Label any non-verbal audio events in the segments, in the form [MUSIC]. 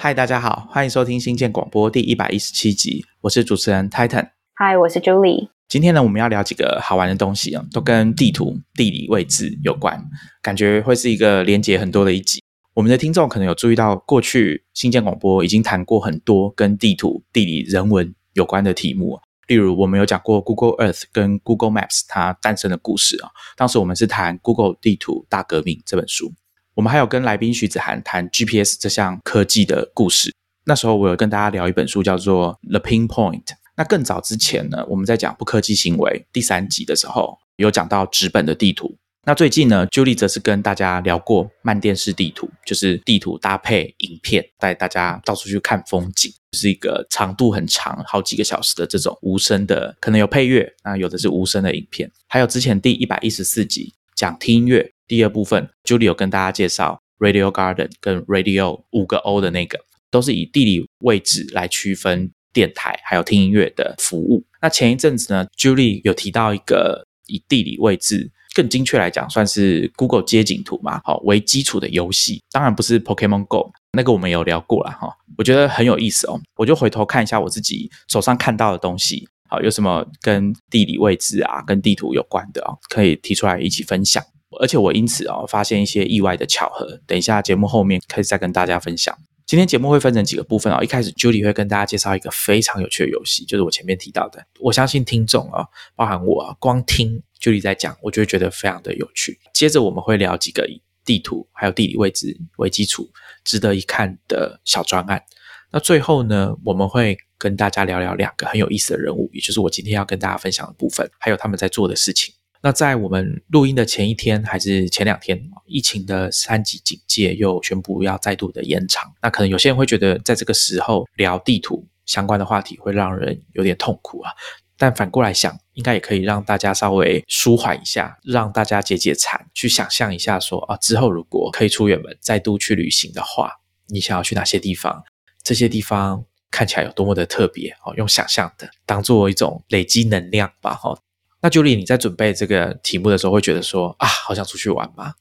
嗨，大家好，欢迎收听新建广播第一百一十七集，我是主持人 Titan。嗨，我是 Julie。今天呢，我们要聊几个好玩的东西啊，都跟地图、地理位置有关，感觉会是一个连接很多的一集。我们的听众可能有注意到，过去新建广播已经谈过很多跟地图、地理、人文有关的题目，例如我们有讲过 Google Earth 跟 Google Maps 它诞生的故事啊。当时我们是谈 Google 地图大革命这本书。我们还有跟来宾徐子涵谈 GPS 这项科技的故事。那时候我有跟大家聊一本书，叫做《The Pinpoint》。那更早之前呢，我们在讲不科技行为第三集的时候，有讲到纸本的地图。那最近呢，Julie 则是跟大家聊过慢电视地图，就是地图搭配影片，带大家到处去看风景，是一个长度很长，好几个小时的这种无声的，可能有配乐，那有的是无声的影片。还有之前第一百一十四集讲听音乐。第二部分，Julie 有跟大家介绍 Radio Garden 跟 Radio 五个 O 的那个，都是以地理位置来区分电台还有听音乐的服务。那前一阵子呢，Julie 有提到一个以地理位置更精确来讲，算是 Google 街景图嘛，好为基础的游戏，当然不是 Pokemon Go，那个我们有聊过了哈，我觉得很有意思哦，我就回头看一下我自己手上看到的东西，好有什么跟地理位置啊、跟地图有关的啊，可以提出来一起分享。而且我因此哦发现一些意外的巧合，等一下节目后面可以再跟大家分享。今天节目会分成几个部分哦，一开始 Julie 会跟大家介绍一个非常有趣的游戏，就是我前面提到的。我相信听众啊，包含我啊，光听 Julie 在讲，我就会觉得非常的有趣。接着我们会聊几个以地图还有地理位置为基础，值得一看的小专案。那最后呢，我们会跟大家聊聊两个很有意思的人物，也就是我今天要跟大家分享的部分，还有他们在做的事情。那在我们录音的前一天还是前两天，疫情的三级警戒又宣布要再度的延长。那可能有些人会觉得，在这个时候聊地图相关的话题会让人有点痛苦啊。但反过来想，应该也可以让大家稍微舒缓一下，让大家解解馋，去想象一下说啊，之后如果可以出远门，再度去旅行的话，你想要去哪些地方？这些地方看起来有多么的特别哦，用想象的当做一种累积能量吧，哈。那 Julie，你在准备这个题目的时候，会觉得说啊，好想出去玩吗？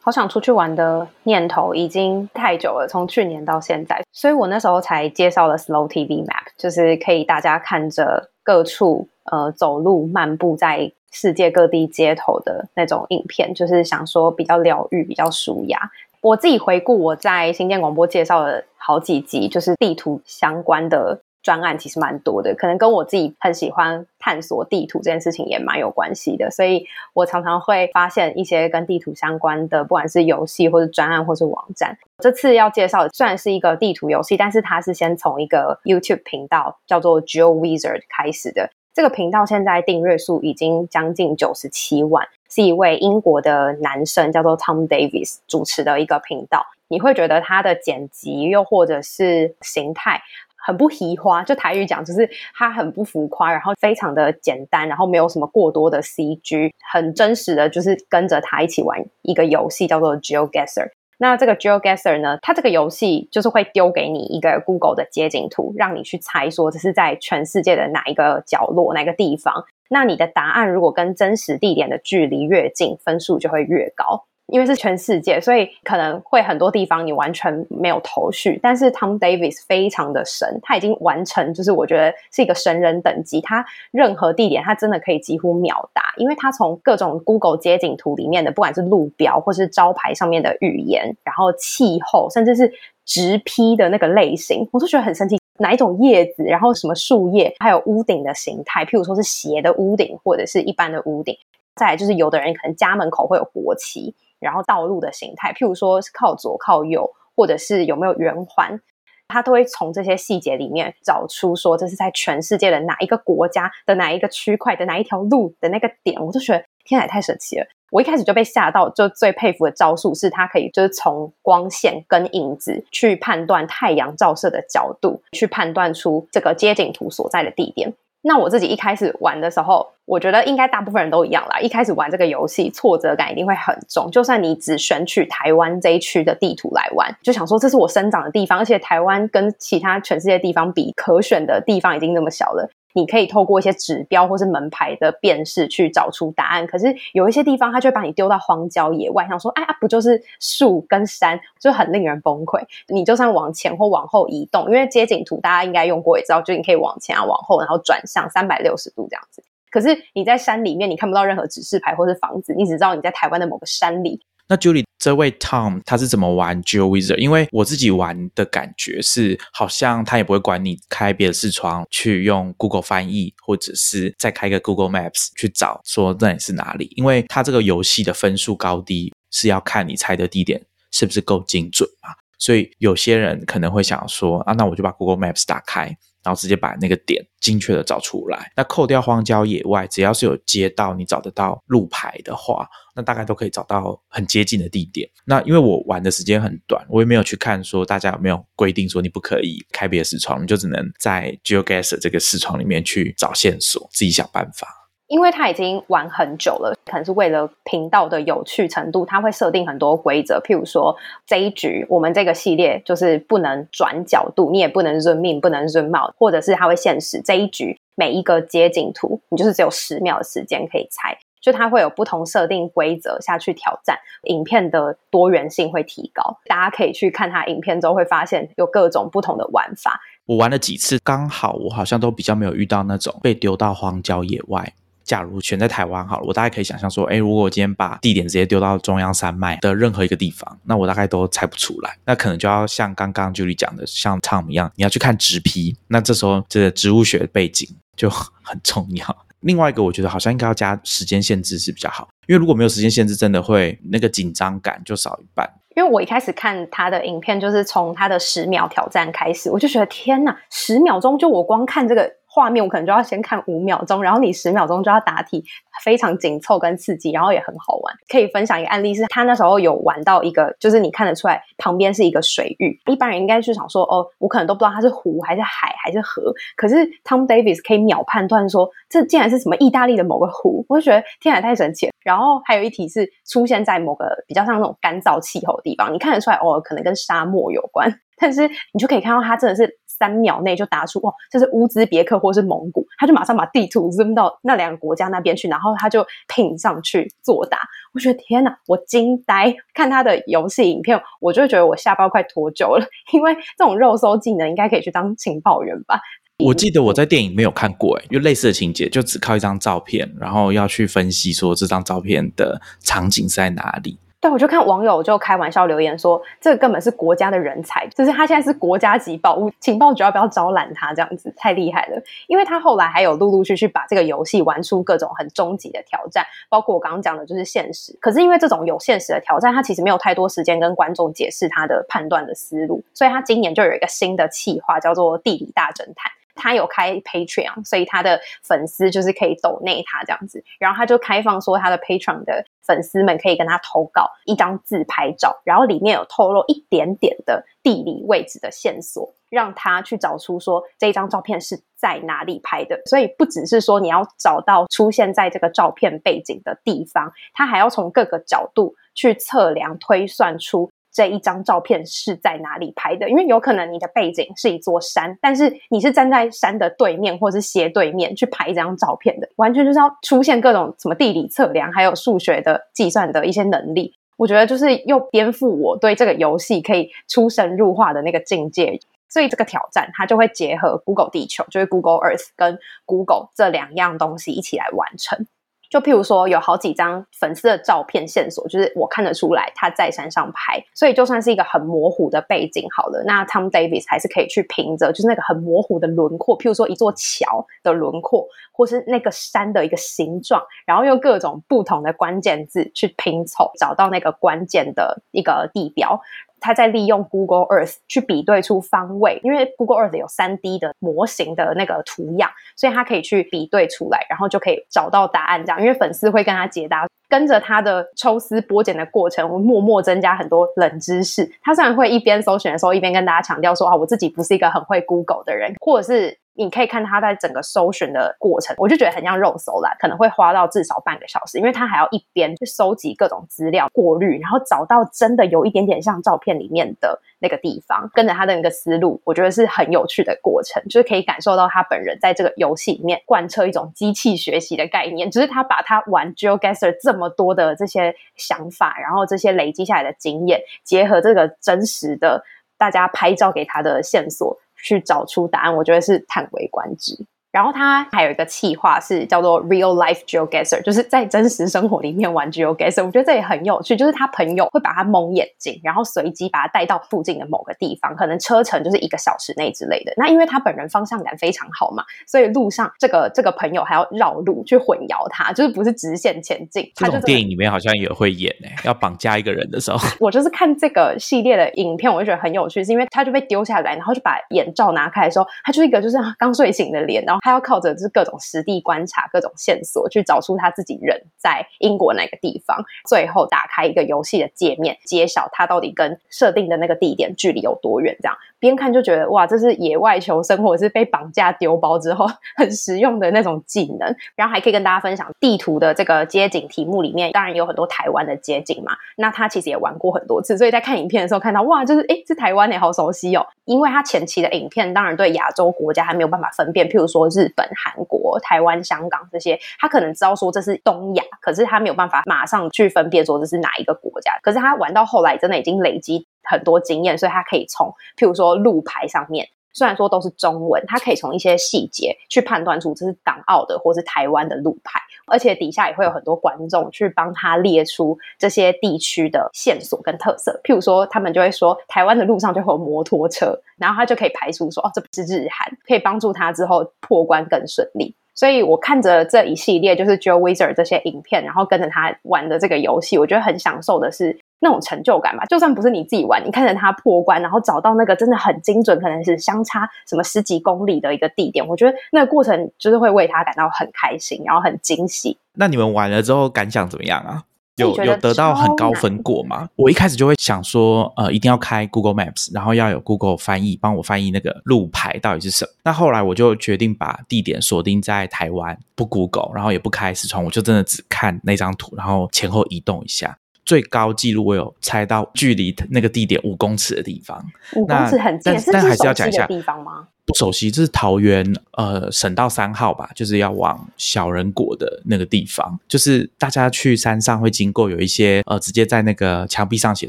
好想出去玩的念头已经太久了，从去年到现在，所以我那时候才介绍了 Slow TV Map，就是可以大家看着各处呃走路漫步在世界各地街头的那种影片，就是想说比较疗愈、比较舒压。我自己回顾我在新建广播介绍了好几集，就是地图相关的。专案其实蛮多的，可能跟我自己很喜欢探索地图这件事情也蛮有关系的，所以我常常会发现一些跟地图相关的，不管是游戏或者专案或是网站。这次要介绍虽然是一个地图游戏，但是它是先从一个 YouTube 频道叫做 Geo Wizard 开始的。这个频道现在订阅数已经将近九十七万，是一位英国的男生叫做 Tom Davis 主持的一个频道。你会觉得他的剪辑又或者是形态。很不奇花，就台语讲，就是它很不浮夸，然后非常的简单，然后没有什么过多的 CG，很真实的就是跟着他一起玩一个游戏，叫做 GeoGuessr。那这个 GeoGuessr 呢，它这个游戏就是会丢给你一个 Google 的街景图，让你去猜说这是在全世界的哪一个角落、哪个地方。那你的答案如果跟真实地点的距离越近，分数就会越高。因为是全世界，所以可能会很多地方你完全没有头绪。但是 Tom Davis 非常的神，他已经完成，就是我觉得是一个神人等级。他任何地点，他真的可以几乎秒答，因为他从各种 Google 街景图里面的，不管是路标或是招牌上面的语言，然后气候，甚至是直批的那个类型，我都觉得很神奇。哪一种叶子，然后什么树叶，还有屋顶的形态，譬如说是斜的屋顶，或者是一般的屋顶。再来就是有的人可能家门口会有国旗。然后道路的形态，譬如说是靠左靠右，或者是有没有圆环，他都会从这些细节里面找出说这是在全世界的哪一个国家的哪一个区块的哪一条路的那个点，我都觉得天也太神奇了。我一开始就被吓到，就最佩服的招数是他可以就是从光线跟影子去判断太阳照射的角度，去判断出这个街景图所在的地点。那我自己一开始玩的时候，我觉得应该大部分人都一样啦。一开始玩这个游戏，挫折感一定会很重。就算你只选取台湾这一区的地图来玩，就想说这是我生长的地方，而且台湾跟其他全世界地方比，可选的地方已经那么小了。你可以透过一些指标或是门牌的辨识去找出答案。可是有一些地方，它就会把你丢到荒郊野外，想说，哎呀，不就是树跟山，就很令人崩溃。你就算往前或往后移动，因为街景图大家应该用过也知道，就你可以往前啊、往后，然后转向三百六十度这样子。可是你在山里面，你看不到任何指示牌或是房子，你只知道你在台湾的某个山里。那 Julie 这位 Tom 他是怎么玩 GeoWizard？因为我自己玩的感觉是，好像他也不会管你开别的视窗去用 Google 翻译，或者是再开个 Google Maps 去找说那里是哪里。因为他这个游戏的分数高低是要看你猜的地点是不是够精准嘛。所以有些人可能会想说啊，那我就把 Google Maps 打开。然后直接把那个点精确的找出来。那扣掉荒郊野外，只要是有街道，你找得到路牌的话，那大概都可以找到很接近的地点。那因为我玩的时间很短，我也没有去看说大家有没有规定说你不可以开别的视窗，你就只能在 GeoGuess 这个视窗里面去找线索，自己想办法。因为他已经玩很久了，可能是为了频道的有趣程度，他会设定很多规则。譬如说，这一局我们这个系列就是不能转角度，你也不能 zoom in，不能 zoom out，或者是他会限时这一局每一个街景图，你就是只有十秒的时间可以猜。就它会有不同设定规则下去挑战，影片的多元性会提高。大家可以去看他影片之后，会发现有各种不同的玩法。我玩了几次，刚好我好像都比较没有遇到那种被丢到荒郊野外。假如选在台湾好了，我大概可以想象说，哎，如果我今天把地点直接丢到中央山脉的任何一个地方，那我大概都猜不出来。那可能就要像刚刚 Julie 讲的，像 Tom 一样，你要去看植批。那这时候这个植物学背景就很重要。另外一个，我觉得好像应该要加时间限制是比较好，因为如果没有时间限制，真的会那个紧张感就少一半。因为我一开始看他的影片，就是从他的十秒挑战开始，我就觉得天哪，十秒钟就我光看这个。画面我可能就要先看五秒钟，然后你十秒钟就要答题，非常紧凑跟刺激，然后也很好玩。可以分享一个案例，是他那时候有玩到一个，就是你看得出来旁边是一个水域，一般人应该是想说，哦，我可能都不知道它是湖还是海还是河，可是 Tom Davis 可以秒判断说，这竟然是什么意大利的某个湖，我就觉得天哪，太神奇。然后还有一题是出现在某个比较像那种干燥气候的地方，你看得出来，哦，可能跟沙漠有关，但是你就可以看到它真的是。三秒内就答出哦，这是乌兹别克或是蒙古，他就马上把地图 zoom 到那两个国家那边去，然后他就拼上去作答。我觉得天哪，我惊呆！看他的游戏影片，我就觉得我下巴快脱臼了，因为这种肉搜技能应该可以去当情报员吧？我记得我在电影没有看过，哎，就类似的情节就只靠一张照片，然后要去分析说这张照片的场景是在哪里。对，我就看网友就开玩笑留言说，这个根本是国家的人才，就是他现在是国家级宝物，情报局要不要招揽他？这样子太厉害了，因为他后来还有陆陆续续把这个游戏玩出各种很终极的挑战，包括我刚刚讲的就是现实。可是因为这种有现实的挑战，他其实没有太多时间跟观众解释他的判断的思路，所以他今年就有一个新的企划，叫做地理大侦探。他有开 Patreon，所以他的粉丝就是可以抖内他这样子，然后他就开放说他的 Patreon 的粉丝们可以跟他投稿一张自拍照，然后里面有透露一点点的地理位置的线索，让他去找出说这张照片是在哪里拍的。所以不只是说你要找到出现在这个照片背景的地方，他还要从各个角度去测量推算出。这一张照片是在哪里拍的？因为有可能你的背景是一座山，但是你是站在山的对面或是斜对面去拍一张照片的，完全就是要出现各种什么地理测量，还有数学的计算的一些能力。我觉得就是又颠覆我对这个游戏可以出神入化的那个境界。所以这个挑战它就会结合 Google 地球，就是 Google Earth 跟 Google 这两样东西一起来完成。就譬如说，有好几张粉丝的照片线索，就是我看得出来他在山上拍，所以就算是一个很模糊的背景好了，那 Tom Davis 还是可以去凭着就是那个很模糊的轮廓，譬如说一座桥的轮廓，或是那个山的一个形状，然后用各种不同的关键字去拼凑，找到那个关键的一个地标。他在利用 Google Earth 去比对出方位，因为 Google Earth 有三 D 的模型的那个图样，所以他可以去比对出来，然后就可以找到答案。这样，因为粉丝会跟他解答，跟着他的抽丝剥茧的过程，我默默增加很多冷知识。他虽然会一边搜寻的时候，一边跟大家强调说啊，我自己不是一个很会 Google 的人，或者是。你可以看他在整个搜寻的过程，我就觉得很像肉搜啦，可能会花到至少半个小时，因为他还要一边去收集各种资料、过滤，然后找到真的有一点点像照片里面的那个地方，跟着他的那个思路，我觉得是很有趣的过程，就是可以感受到他本人在这个游戏里面贯彻一种机器学习的概念，只是他把他玩 g e o g a s e r 这么多的这些想法，然后这些累积下来的经验，结合这个真实的大家拍照给他的线索。去找出答案，我觉得是叹为观止。然后他还有一个企划是叫做 Real Life GeoGuessr，就是在真实生活里面玩 GeoGuessr。我觉得这也很有趣，就是他朋友会把他蒙眼睛，然后随机把他带到附近的某个地方，可能车程就是一个小时内之类的。那因为他本人方向感非常好嘛，所以路上这个这个朋友还要绕路去混淆他，就是不是直线前进。这种电影里面好像也会演诶，要绑架一个人的时候，[LAUGHS] 我就是看这个系列的影片，我就觉得很有趣，是因为他就被丢下来，然后就把眼罩拿开的时候，他就一个就是刚睡醒的脸，然后。他要靠着就是各种实地观察、各种线索，去找出他自己人在英国哪个地方。最后打开一个游戏的界面，揭晓他到底跟设定的那个地点距离有多远。这样边看就觉得哇，这是野外求生或者是被绑架丢包之后 [LAUGHS] 很实用的那种技能。然后还可以跟大家分享地图的这个街景题目里面，当然有很多台湾的街景嘛。那他其实也玩过很多次，所以在看影片的时候看到哇，就是哎，这台湾哎，好熟悉哦。因为他前期的影片当然对亚洲国家还没有办法分辨，譬如说。日本、韩国、台湾、香港这些，他可能知道说这是东亚，可是他没有办法马上去分辨说这是哪一个国家。可是他玩到后来，真的已经累积很多经验，所以他可以从譬如说路牌上面，虽然说都是中文，他可以从一些细节去判断出这是港澳的或是台湾的路牌。而且底下也会有很多观众去帮他列出这些地区的线索跟特色，譬如说他们就会说台湾的路上就会有摩托车，然后他就可以排除说哦这不是日韩，可以帮助他之后破关更顺利。所以我看着这一系列就是 Joe Wizard 这些影片，然后跟着他玩的这个游戏，我觉得很享受的是。那种成就感吧，就算不是你自己玩，你看着他破关，然后找到那个真的很精准，可能是相差什么十几公里的一个地点，我觉得那个过程就是会为他感到很开心，然后很惊喜。那你们玩了之后感想怎么样啊？有有得到很高分过吗？我一开始就会想说，呃，一定要开 Google Maps，然后要有 Google 翻译帮我翻译那个路牌到底是什么。那后来我就决定把地点锁定在台湾，不 Google，然后也不开视窗，我就真的只看那张图，然后前后移动一下。最高纪录我有猜到距离那个地点五公尺的地方，五公尺很近，但还是要讲一下地方吗？不熟悉，这是桃园呃省道三号吧，就是要往小人国的那个地方，就是大家去山上会经过有一些呃直接在那个墙壁上写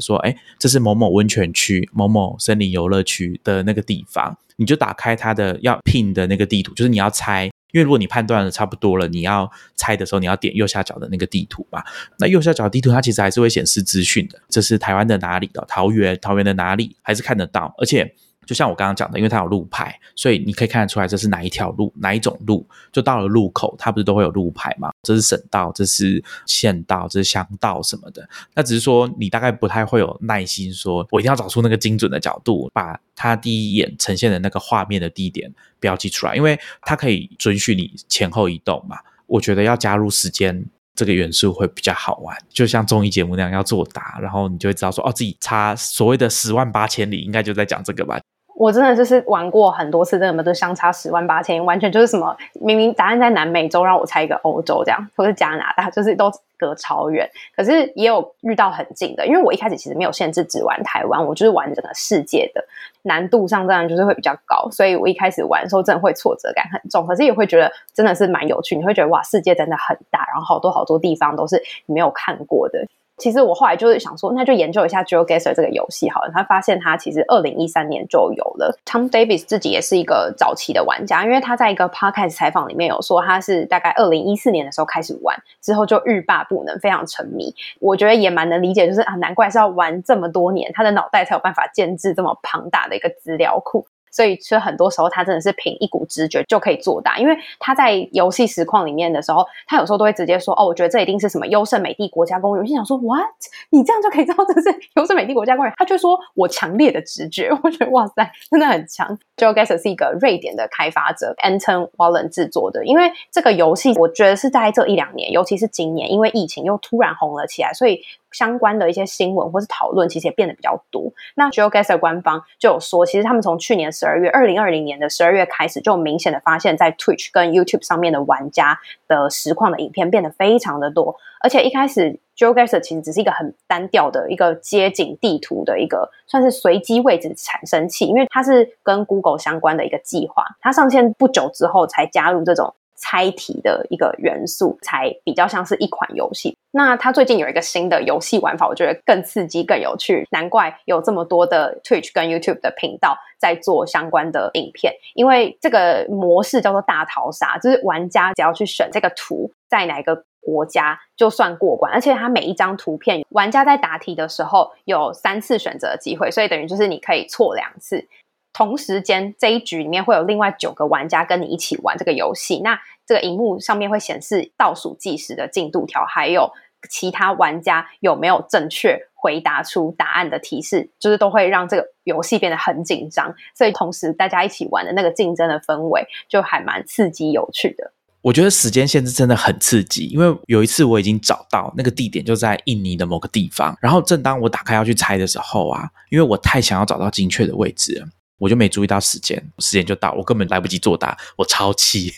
说，哎，这是某某温泉区、某某森林游乐区的那个地方，你就打开它的要拼的那个地图，就是你要猜。因为如果你判断的差不多了，你要猜的时候，你要点右下角的那个地图嘛。那右下角地图它其实还是会显示资讯的，这是台湾的哪里的桃园，桃园的哪里还是看得到，而且。就像我刚刚讲的，因为它有路牌，所以你可以看得出来这是哪一条路，哪一种路。就到了路口，它不是都会有路牌吗？这是省道，这是县道，这是乡道什么的。那只是说你大概不太会有耐心，说我一定要找出那个精准的角度，把它第一眼呈现的那个画面的地点标记出来，因为它可以准许你前后移动嘛。我觉得要加入时间这个元素会比较好玩，就像综艺节目那样要作答，然后你就会知道说哦，自己差所谓的十万八千里，应该就在讲这个吧。我真的就是玩过很多次，真的都相差十万八千，完全就是什么明明答案在南美洲，让我猜一个欧洲这样，或是加拿大，就是都隔超远。可是也有遇到很近的，因为我一开始其实没有限制只玩台湾，我就是玩整个世界的难度上当然就是会比较高，所以我一开始玩的时候真的会挫折感很重，可是也会觉得真的是蛮有趣，你会觉得哇，世界真的很大，然后好多好多地方都是你没有看过的。[LAUGHS] 其实我后来就是想说，那就研究一下 GeoGuessr 这个游戏好了。他发现他其实二零一三年就有了。Tom Davis 自己也是一个早期的玩家，因为他在一个 podcast 采访里面有说，他是大概二零一四年的时候开始玩，之后就欲罢不能，非常沉迷。我觉得也蛮能理解，就是啊，难怪是要玩这么多年，他的脑袋才有办法建制这么庞大的一个资料库。所以，其实很多时候他真的是凭一股直觉就可以做大，因为他在游戏实况里面的时候，他有时候都会直接说：“哦，我觉得这一定是什么优胜美地国家公园。”我心想说：“What？你这样就可以知道这是 [LAUGHS] 优胜美地国家公园？”他就说：“我强烈的直觉。[LAUGHS] ”我觉得哇塞，真的很强。GeoGuessr 是一个瑞典的开发者 Anton Wallen 制作的，因为这个游戏我觉得是在这一两年，尤其是今年，因为疫情又突然红了起来，所以相关的一些新闻或是讨论，其实也变得比较多。那 GeoGuessr 官方就有说，其实他们从去年十二月，二零二零年的十二月开始，就明显的发现，在 Twitch 跟 YouTube 上面的玩家的实况的影片变得非常的多，而且一开始 GeoGuessr 其实只是一个很单调的一个街景地图的一个算是随机位置产生器，因为它是跟 Google 相关的一个计划，它上线不久之后才加入这种。猜题的一个元素，才比较像是一款游戏。那它最近有一个新的游戏玩法，我觉得更刺激、更有趣。难怪有这么多的 Twitch 跟 YouTube 的频道在做相关的影片，因为这个模式叫做大逃杀，就是玩家只要去选这个图在哪个国家就算过关，而且它每一张图片，玩家在答题的时候有三次选择机会，所以等于就是你可以错两次。同时间这一局里面会有另外九个玩家跟你一起玩这个游戏，那这个荧幕上面会显示倒数计时的进度条，还有其他玩家有没有正确回答出答案的提示，就是都会让这个游戏变得很紧张。所以同时大家一起玩的那个竞争的氛围就还蛮刺激有趣的。我觉得时间限制真的很刺激，因为有一次我已经找到那个地点就在印尼的某个地方，然后正当我打开要去猜的时候啊，因为我太想要找到精确的位置了。我就没注意到时间，时间就到，我根本来不及作答，我超气。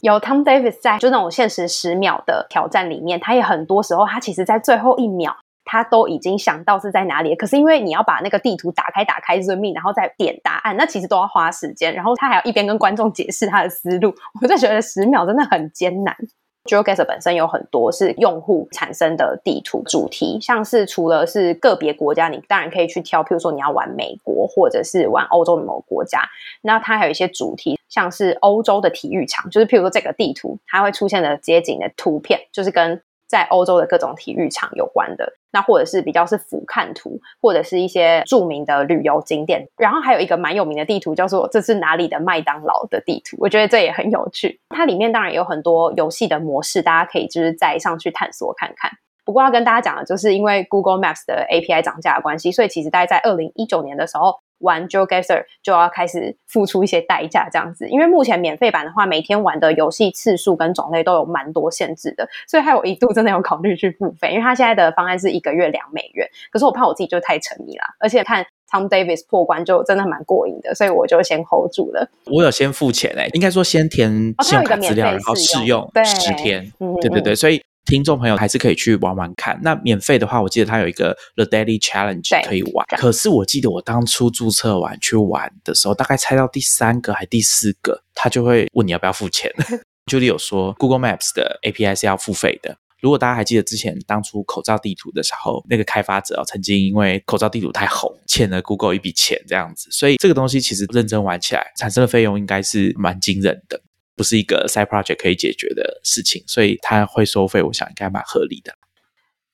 有 Tom Davis 在，就那种限时十秒的挑战里面，他也很多时候，他其实在最后一秒，他都已经想到是在哪里。可是因为你要把那个地图打开，打开 Zoom，然后再点答案，那其实都要花时间。然后他还要一边跟观众解释他的思路，我就觉得十秒真的很艰难。J o g a s 本身有很多是用户产生的地图主题，像是除了是个别国家，你当然可以去挑，譬如说你要玩美国或者是玩欧洲的某个国家，那它还有一些主题，像是欧洲的体育场，就是譬如说这个地图它会出现的街景的图片，就是跟。在欧洲的各种体育场有关的，那或者是比较是俯瞰图，或者是一些著名的旅游景点，然后还有一个蛮有名的地图，叫做这是哪里的麦当劳的地图，我觉得这也很有趣。它里面当然有很多游戏的模式，大家可以就是再上去探索看看。不过要跟大家讲的，就是因为 Google Maps 的 API 涨价的关系，所以其实大概在二零一九年的时候。玩 GeoGuessr 就要开始付出一些代价，这样子，因为目前免费版的话，每天玩的游戏次数跟种类都有蛮多限制的，所以还有一度真的有考虑去付费，因为他现在的方案是一个月两美元，可是我怕我自己就太沉迷了，而且看 Tom Davis 破关就真的蛮过瘾的，所以我就先 hold 住了。我有先付钱诶，应该说先填信用卡资料，然后试用十天，对对对，所以。听众朋友还是可以去玩玩看。那免费的话，我记得它有一个 The Daily Challenge 可以玩。可是我记得我当初注册完去玩的时候，大概猜到第三个还第四个，他就会问你要不要付钱。[LAUGHS] Julie 有说 Google Maps 的 API 是要付费的。如果大家还记得之前当初口罩地图的时候，那个开发者哦曾经因为口罩地图太红，欠了 Google 一笔钱这样子。所以这个东西其实认真玩起来，产生的费用应该是蛮惊人的。不是一个 side project 可以解决的事情，所以他会收费，我想应该蛮合理的。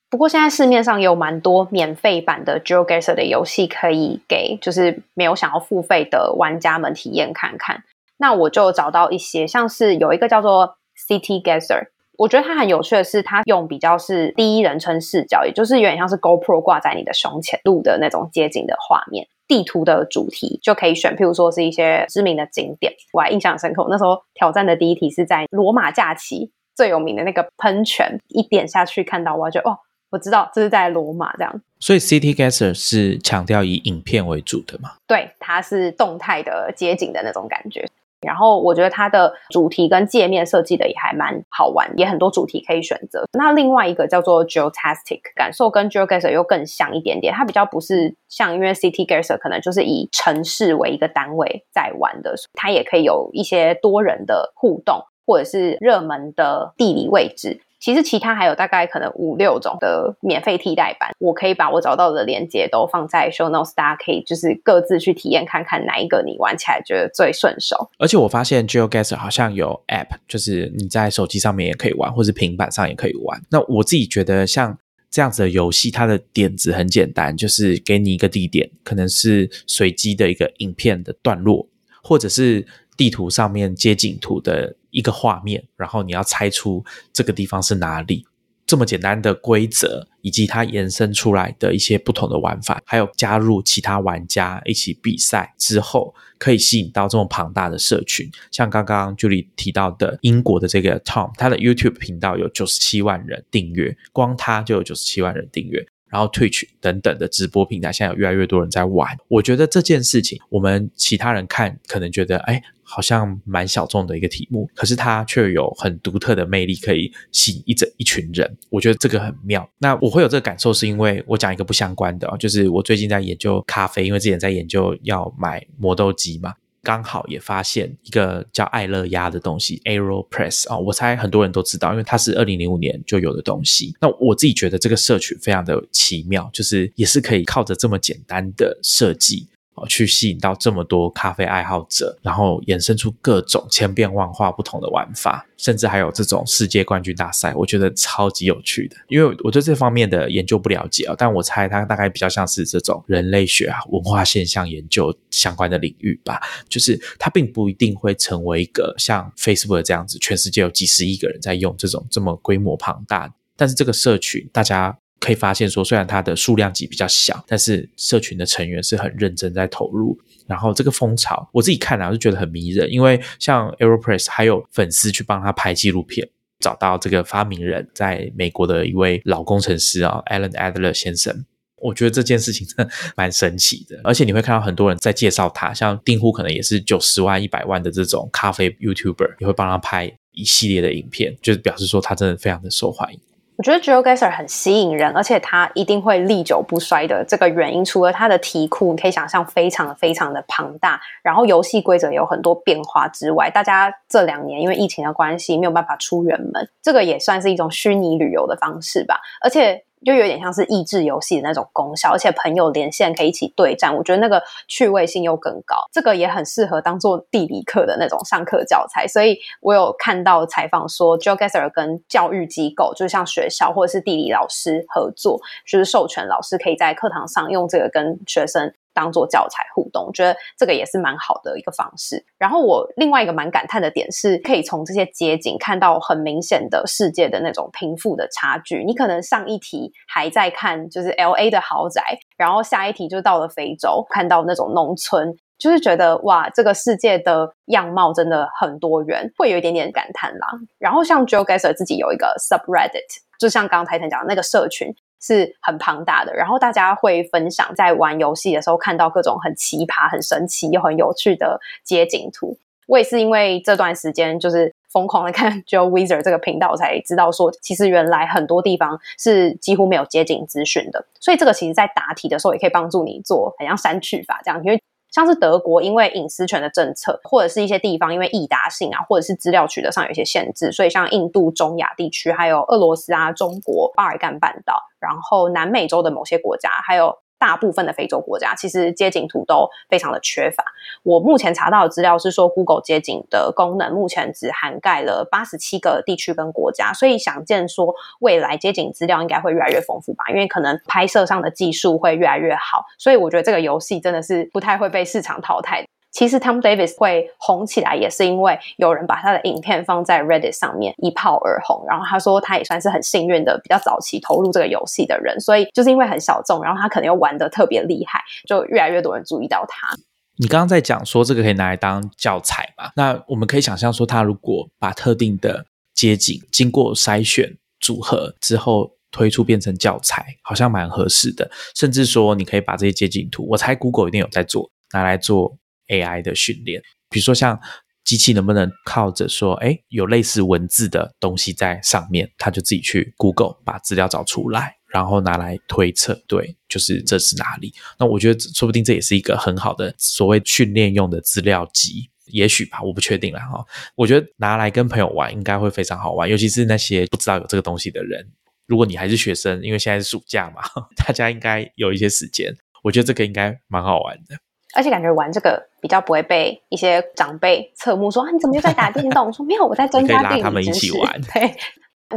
不过现在市面上有蛮多免费版的 GeoGuessr 的游戏可以给，就是没有想要付费的玩家们体验看看。那我就找到一些，像是有一个叫做 City g a s e r 我觉得它很有趣的是，它用比较是第一人称视角，也就是有点像是 GoPro 挂在你的胸前录的那种街景的画面。地图的主题就可以选，譬如说是一些知名的景点，我还印象深刻。那时候挑战的第一题是在罗马假期最有名的那个喷泉，一点下去看到，我就哦，我知道这是在罗马这样。所以 City Guesser 是强调以影片为主的嘛？对，它是动态的街景的那种感觉。然后我觉得它的主题跟界面设计的也还蛮好玩，也很多主题可以选择。那另外一个叫做 Geotastic，感受跟 Geogazer 又更像一点点，它比较不是像因为 City Guesser 可能就是以城市为一个单位在玩的，它也可以有一些多人的互动，或者是热门的地理位置。其实其他还有大概可能五六种的免费替代版，我可以把我找到的链接都放在 show notes，大家可以就是各自去体验看看哪一个你玩起来觉得最顺手。而且我发现 GeoGuessr 好像有 app，就是你在手机上面也可以玩，或者平板上也可以玩。那我自己觉得像这样子的游戏，它的点子很简单，就是给你一个地点，可能是随机的一个影片的段落，或者是地图上面街景图的。一个画面，然后你要猜出这个地方是哪里。这么简单的规则，以及它延伸出来的一些不同的玩法，还有加入其他玩家一起比赛之后，可以吸引到这么庞大的社群。像刚刚 Julie 提到的英国的这个 Tom，他的 YouTube 频道有九十七万人订阅，光他就有九十七万人订阅。然后 Twitch 等等的直播平台，现在有越来越多人在玩。我觉得这件事情，我们其他人看可能觉得，哎，好像蛮小众的一个题目，可是它却有很独特的魅力，可以吸引一整一群人。我觉得这个很妙。那我会有这个感受，是因为我讲一个不相关的，就是我最近在研究咖啡，因为之前在研究要买磨豆机嘛。刚好也发现一个叫爱乐压的东西，Aeropress 啊，我猜很多人都知道，因为它是二零零五年就有的东西。那我自己觉得这个社群非常的奇妙，就是也是可以靠着这么简单的设计。哦，去吸引到这么多咖啡爱好者，然后衍生出各种千变万化不同的玩法，甚至还有这种世界冠军大赛，我觉得超级有趣的。因为我对这方面的研究不了解啊，但我猜它大概比较像是这种人类学啊、文化现象研究相关的领域吧。就是它并不一定会成为一个像 Facebook 这样子，全世界有几十亿个人在用这种这么规模庞大，但是这个社群大家。可以发现说，虽然它的数量级比较小，但是社群的成员是很认真在投入。然后这个风潮，我自己看啊，就觉得很迷人。因为像 Aeropress 还有粉丝去帮他拍纪录片，找到这个发明人在美国的一位老工程师啊，Alan Adler 先生。我觉得这件事情真的蛮神奇的。而且你会看到很多人在介绍他，像订户可能也是九十万、一百万的这种咖啡 YouTuber，也会帮他拍一系列的影片，就是表示说他真的非常的受欢迎。我觉得 Joe Gasser 很吸引人，而且他一定会历久不衰的。这个原因，除了他的题库，你可以想象非常非常的庞大，然后游戏规则有很多变化之外，大家这两年因为疫情的关系没有办法出远门，这个也算是一种虚拟旅游的方式吧，而且。就有点像是益智游戏的那种功效，而且朋友连线可以一起对战，我觉得那个趣味性又更高。这个也很适合当做地理课的那种上课教材。所以我有看到采访说，Joe Gasser 跟教育机构，就像学校或者是地理老师合作，就是授权老师可以在课堂上用这个跟学生。当做教材互动，我觉得这个也是蛮好的一个方式。然后我另外一个蛮感叹的点是，可以从这些街景看到很明显的世界的那种贫富的差距。你可能上一题还在看就是 L A 的豪宅，然后下一题就到了非洲，看到那种农村，就是觉得哇，这个世界的样貌真的很多元，会有一点点感叹啦。然后像 Joe Gasser 自己有一个 Subreddit，就像刚刚台 n 讲的那个社群。是很庞大的，然后大家会分享在玩游戏的时候看到各种很奇葩、很神奇又很有趣的街景图。我也是因为这段时间就是疯狂的看 Joe Wizard 这个频道，才知道说其实原来很多地方是几乎没有街景资讯的。所以这个其实在答题的时候也可以帮助你做很像删去法这样，因为。像是德国，因为隐私权的政策，或者是一些地方因为易达性啊，或者是资料取得上有一些限制，所以像印度、中亚地区，还有俄罗斯啊、中国、巴尔干半岛，然后南美洲的某些国家，还有。大部分的非洲国家其实街景图都非常的缺乏。我目前查到的资料是说，Google 街景的功能目前只涵盖了八十七个地区跟国家，所以想见说未来街景资料应该会越来越丰富吧，因为可能拍摄上的技术会越来越好，所以我觉得这个游戏真的是不太会被市场淘汰。其实 Tom Davis 会红起来，也是因为有人把他的影片放在 Reddit 上面一炮而红。然后他说他也算是很幸运的，比较早期投入这个游戏的人，所以就是因为很小众，然后他可能又玩的特别厉害，就越来越多人注意到他。你刚刚在讲说这个可以拿来当教材嘛？那我们可以想象说，他如果把特定的街景经过筛选组合之后推出变成教材，好像蛮合适的。甚至说你可以把这些街景图，我猜 Google 一定有在做，拿来做。AI 的训练，比如说像机器能不能靠着说，哎，有类似文字的东西在上面，它就自己去 Google 把资料找出来，然后拿来推测，对，就是这是哪里？那我觉得说不定这也是一个很好的所谓训练用的资料集，也许吧，我不确定了哈。我觉得拿来跟朋友玩应该会非常好玩，尤其是那些不知道有这个东西的人。如果你还是学生，因为现在是暑假嘛，[LAUGHS] 大家应该有一些时间，我觉得这个应该蛮好玩的。而且感觉玩这个比较不会被一些长辈侧目，说啊你怎么又在打电动？我说没有，我在增加地理知识。对，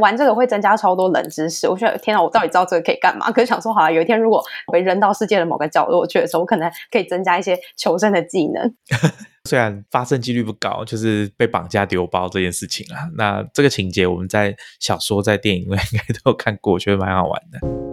玩这个会增加超多冷知识。我觉得天哪，我到底知道这个可以干嘛？可是想说，好了，有一天如果被扔到世界的某个角落去的时候，我可能可以增加一些求生的技能。[LAUGHS] 虽然发生几率不高，就是被绑架丢包这件事情啊。那这个情节我们在小说、在电影里面应该都有看过，我觉得蛮好玩的。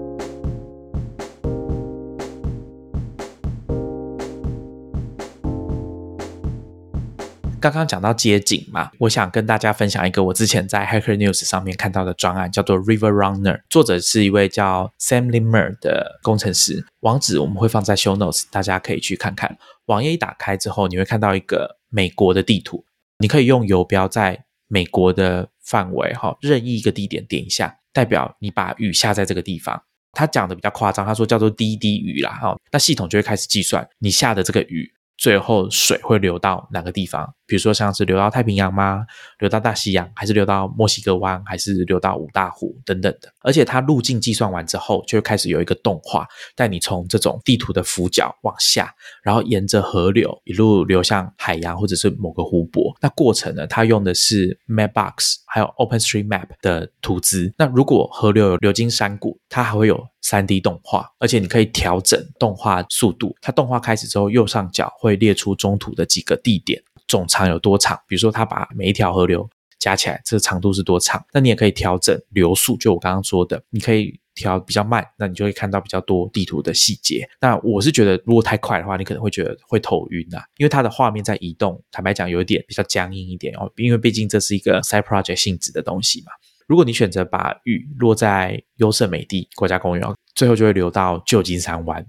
刚刚讲到街景嘛，我想跟大家分享一个我之前在 Hacker News 上面看到的专案，叫做 River Runner，作者是一位叫 Sam Limmer 的工程师。网址我们会放在 Show Notes，大家可以去看看。网页一打开之后，你会看到一个美国的地图，你可以用游标在美国的范围哈，任意一个地点点一下，代表你把雨下在这个地方。他讲的比较夸张，他说叫做滴滴雨啦哈，那系统就会开始计算你下的这个雨。最后水会流到哪个地方？比如说像是流到太平洋吗？流到大西洋，还是流到墨西哥湾，还是流到五大湖等等的？而且它路径计算完之后，就开始有一个动画，带你从这种地图的俯角往下，然后沿着河流一路流向海洋或者是某个湖泊。那过程呢，它用的是 Mapbox 还有 OpenStreetMap 的图资。那如果河流有流经山谷，它还会有。三 D 动画，而且你可以调整动画速度。它动画开始之后，右上角会列出中途的几个地点，总长有多长。比如说，它把每一条河流加起来，这个长度是多长？那你也可以调整流速，就我刚刚说的，你可以调比较慢，那你就会看到比较多地图的细节。那我是觉得，如果太快的话，你可能会觉得会头晕啊，因为它的画面在移动，坦白讲有一点比较僵硬一点哦，因为毕竟这是一个 side project 性质的东西嘛。如果你选择把雨落在优胜美地国家公园，最后就会流到旧金山湾。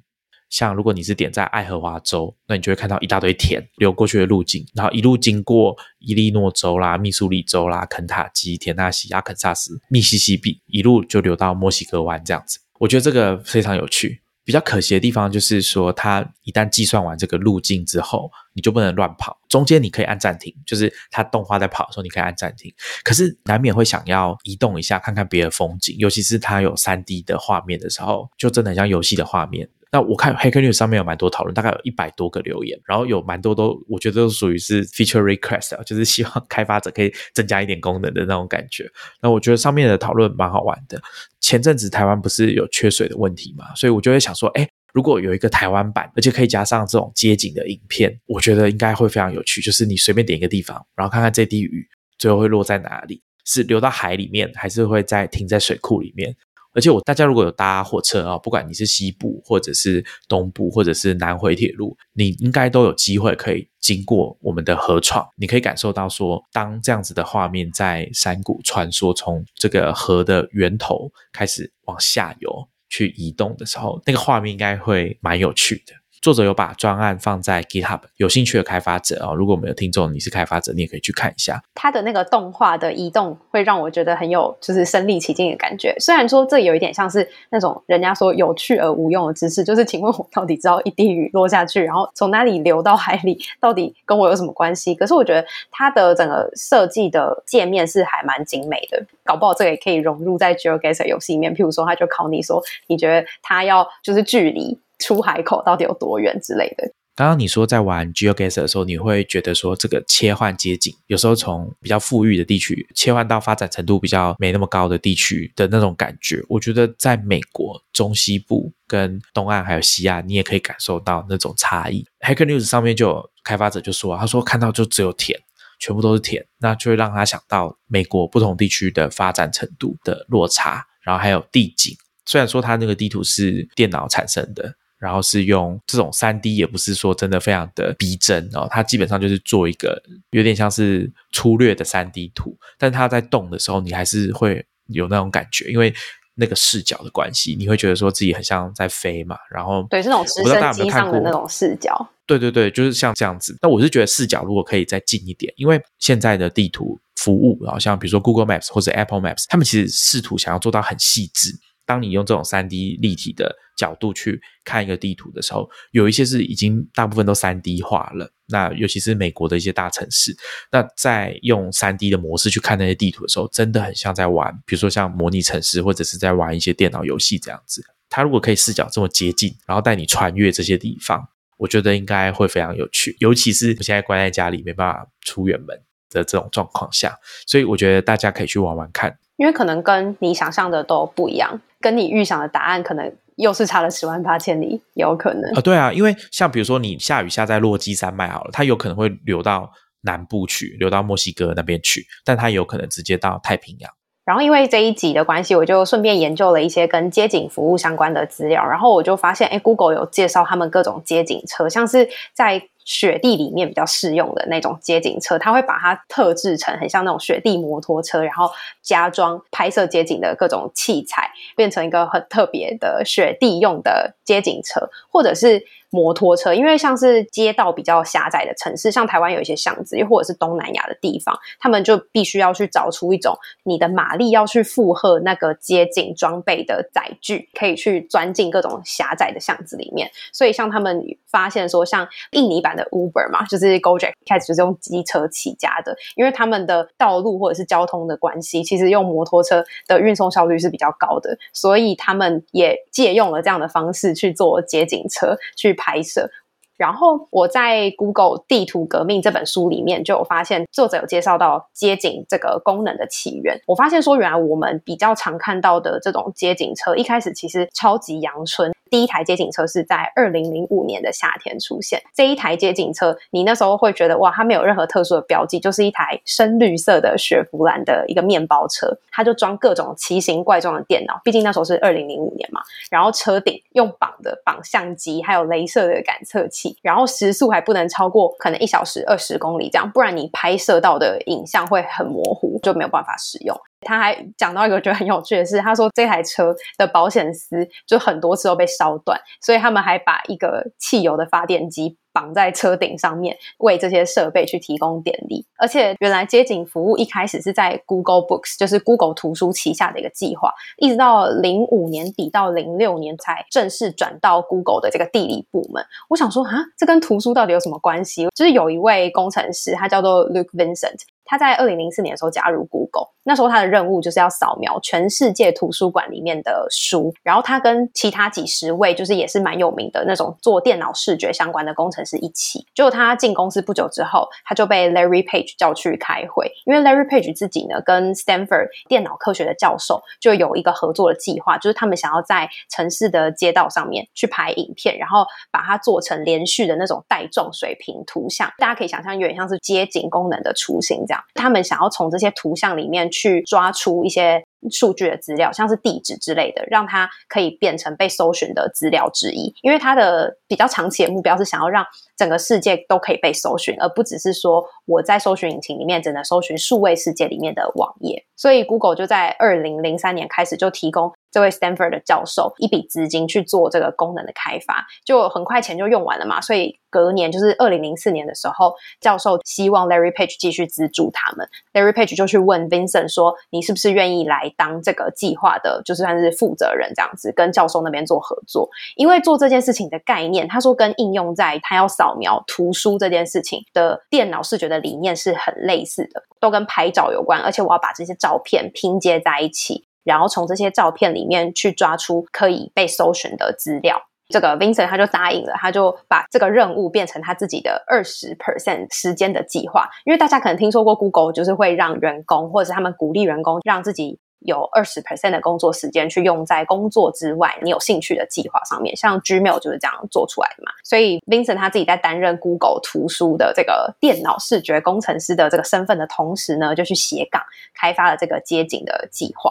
像如果你是点在爱荷华州，那你就会看到一大堆田流过去的路径，然后一路经过伊利诺州啦、密苏里州啦、肯塔基、田纳西、阿肯萨斯、密西西比，一路就流到墨西哥湾这样子。我觉得这个非常有趣。比较可惜的地方就是说，它一旦计算完这个路径之后，你就不能乱跑。中间你可以按暂停，就是它动画在跑的时候，你可以按暂停。可是难免会想要移动一下，看看别的风景，尤其是它有三 D 的画面的时候，就真的很像游戏的画面。那我看 Hacker News 上面有蛮多讨论，大概有一百多个留言，然后有蛮多都我觉得都属于是 feature request，就是希望开发者可以增加一点功能的那种感觉。那我觉得上面的讨论蛮好玩的。前阵子台湾不是有缺水的问题嘛，所以我就会想说，哎，如果有一个台湾版，而且可以加上这种街景的影片，我觉得应该会非常有趣。就是你随便点一个地方，然后看看这滴雨最后会落在哪里，是流到海里面，还是会在停在水库里面？而且我大家如果有搭火车啊，不管你是西部或者是东部或者是南回铁路，你应该都有机会可以经过我们的河床，你可以感受到说，当这样子的画面在山谷穿梭，从这个河的源头开始往下游去移动的时候，那个画面应该会蛮有趣的。作者有把专案放在 GitHub，有兴趣的开发者哦，如果我们有听众你是开发者，你也可以去看一下。它的那个动画的移动会让我觉得很有就是身临其境的感觉。虽然说这有一点像是那种人家说有趣而无用的知识，就是请问我到底知道一滴雨落下去，然后从哪里流到海里，到底跟我有什么关系？可是我觉得它的整个设计的界面是还蛮精美的，搞不好这个也可以融入在 GeoGuessr 游戏里面。譬如说，他就考你说，你觉得他要就是距离。出海口到底有多远之类的？刚刚你说在玩 GeoGuess 的时候，你会觉得说这个切换街景，有时候从比较富裕的地区切换到发展程度比较没那么高的地区的那种感觉，我觉得在美国中西部跟东岸还有西岸，你也可以感受到那种差异。Hacker News 上面就有开发者就说，他说看到就只有田，全部都是田，那就会让他想到美国不同地区的发展程度的落差，然后还有地景。虽然说它那个地图是电脑产生的。然后是用这种三 D，也不是说真的非常的逼真哦，它基本上就是做一个有点像是粗略的三 D 图，但它在动的时候，你还是会有那种感觉，因为那个视角的关系，你会觉得说自己很像在飞嘛。然后对这种直升机上的那种视角，对对对，就是像这样子。那我是觉得视角如果可以再近一点，因为现在的地图服务，然后像比如说 Google Maps 或者 Apple Maps，他们其实试图想要做到很细致。当你用这种三 D 立体的角度去看一个地图的时候，有一些是已经大部分都三 D 化了。那尤其是美国的一些大城市，那在用三 D 的模式去看那些地图的时候，真的很像在玩，比如说像模拟城市，或者是在玩一些电脑游戏这样子。它如果可以视角这么接近，然后带你穿越这些地方，我觉得应该会非常有趣。尤其是我现在关在家里没办法出远门的这种状况下，所以我觉得大家可以去玩玩看。因为可能跟你想象的都不一样，跟你预想的答案可能又是差了十万八千里，有可能啊，对啊，因为像比如说你下雨下在落基山脉好了，它有可能会流到南部去，流到墨西哥那边去，但它有可能直接到太平洋。然后因为这一集的关系，我就顺便研究了一些跟街景服务相关的资料，然后我就发现，哎，Google 有介绍他们各种街景车，像是在雪地里面比较适用的那种街景车，它会把它特制成很像那种雪地摩托车，然后加装拍摄街景的各种器材，变成一个很特别的雪地用的街景车，或者是。摩托车，因为像是街道比较狭窄的城市，像台湾有一些巷子，又或者是东南亚的地方，他们就必须要去找出一种你的马力要去负荷那个街景装备的载具，可以去钻进各种狭窄的巷子里面。所以，像他们发现说，像印尼版的 Uber 嘛，就是 Gojek 开始就是用机车起家的，因为他们的道路或者是交通的关系，其实用摩托车的运送效率是比较高的，所以他们也借用了这样的方式去做街景车去跑。拍摄，然后我在 Google 地图革命这本书里面就有发现，作者有介绍到街景这个功能的起源。我发现说，原来我们比较常看到的这种街景车，一开始其实超级阳春。第一台街景车是在二零零五年的夏天出现。这一台街景车，你那时候会觉得哇，它没有任何特殊的标记，就是一台深绿色的雪佛兰的一个面包车。它就装各种奇形怪状的电脑，毕竟那时候是二零零五年嘛。然后车顶用绑的绑相机，还有镭射的感测器。然后时速还不能超过可能一小时二十公里这样，不然你拍摄到的影像会很模糊，就没有办法使用。他还讲到一个觉得很有趣的是，他说这台车的保险丝就很多次都被烧断，所以他们还把一个汽油的发电机绑在车顶上面，为这些设备去提供电力。而且原来街景服务一开始是在 Google Books，就是 Google 图书旗下的一个计划，一直到零五年底到零六年才正式转到 Google 的这个地理部门。我想说啊，这跟图书到底有什么关系？就是有一位工程师，他叫做 Luke Vincent。他在二零零四年的时候加入 Google，那时候他的任务就是要扫描全世界图书馆里面的书，然后他跟其他几十位就是也是蛮有名的那种做电脑视觉相关的工程师一起。结果他进公司不久之后，他就被 Larry Page 叫去开会，因为 Larry Page 自己呢跟 Stanford 电脑科学的教授就有一个合作的计划，就是他们想要在城市的街道上面去拍影片，然后把它做成连续的那种带状水平图像，大家可以想象有点像是街景功能的雏形这样。他们想要从这些图像里面去抓出一些数据的资料，像是地址之类的，让它可以变成被搜寻的资料之一。因为它的比较长期的目标是想要让整个世界都可以被搜寻，而不只是说我在搜寻引擎里面只能搜寻数位世界里面的网页。所以 Google 就在二零零三年开始就提供。这位 Stanford 的教授一笔资金去做这个功能的开发，就很快钱就用完了嘛，所以隔年就是二零零四年的时候，教授希望 Larry Page 继续资助他们，Larry Page 就去问 Vincent 说：“你是不是愿意来当这个计划的，就算是负责人这样子，跟教授那边做合作？因为做这件事情的概念，他说跟应用在他要扫描图书这件事情的电脑视觉的理念是很类似的，都跟拍照有关，而且我要把这些照片拼接在一起。”然后从这些照片里面去抓出可以被搜寻的资料，这个 Vincent 他就答应了，他就把这个任务变成他自己的二十 percent 时间的计划。因为大家可能听说过 Google 就是会让员工或者是他们鼓励员工让自己有二十 percent 的工作时间去用在工作之外你有兴趣的计划上面，像 Gmail 就是这样做出来的嘛。所以 Vincent 他自己在担任 Google 图书的这个电脑视觉工程师的这个身份的同时呢，就去斜杠开发了这个街景的计划。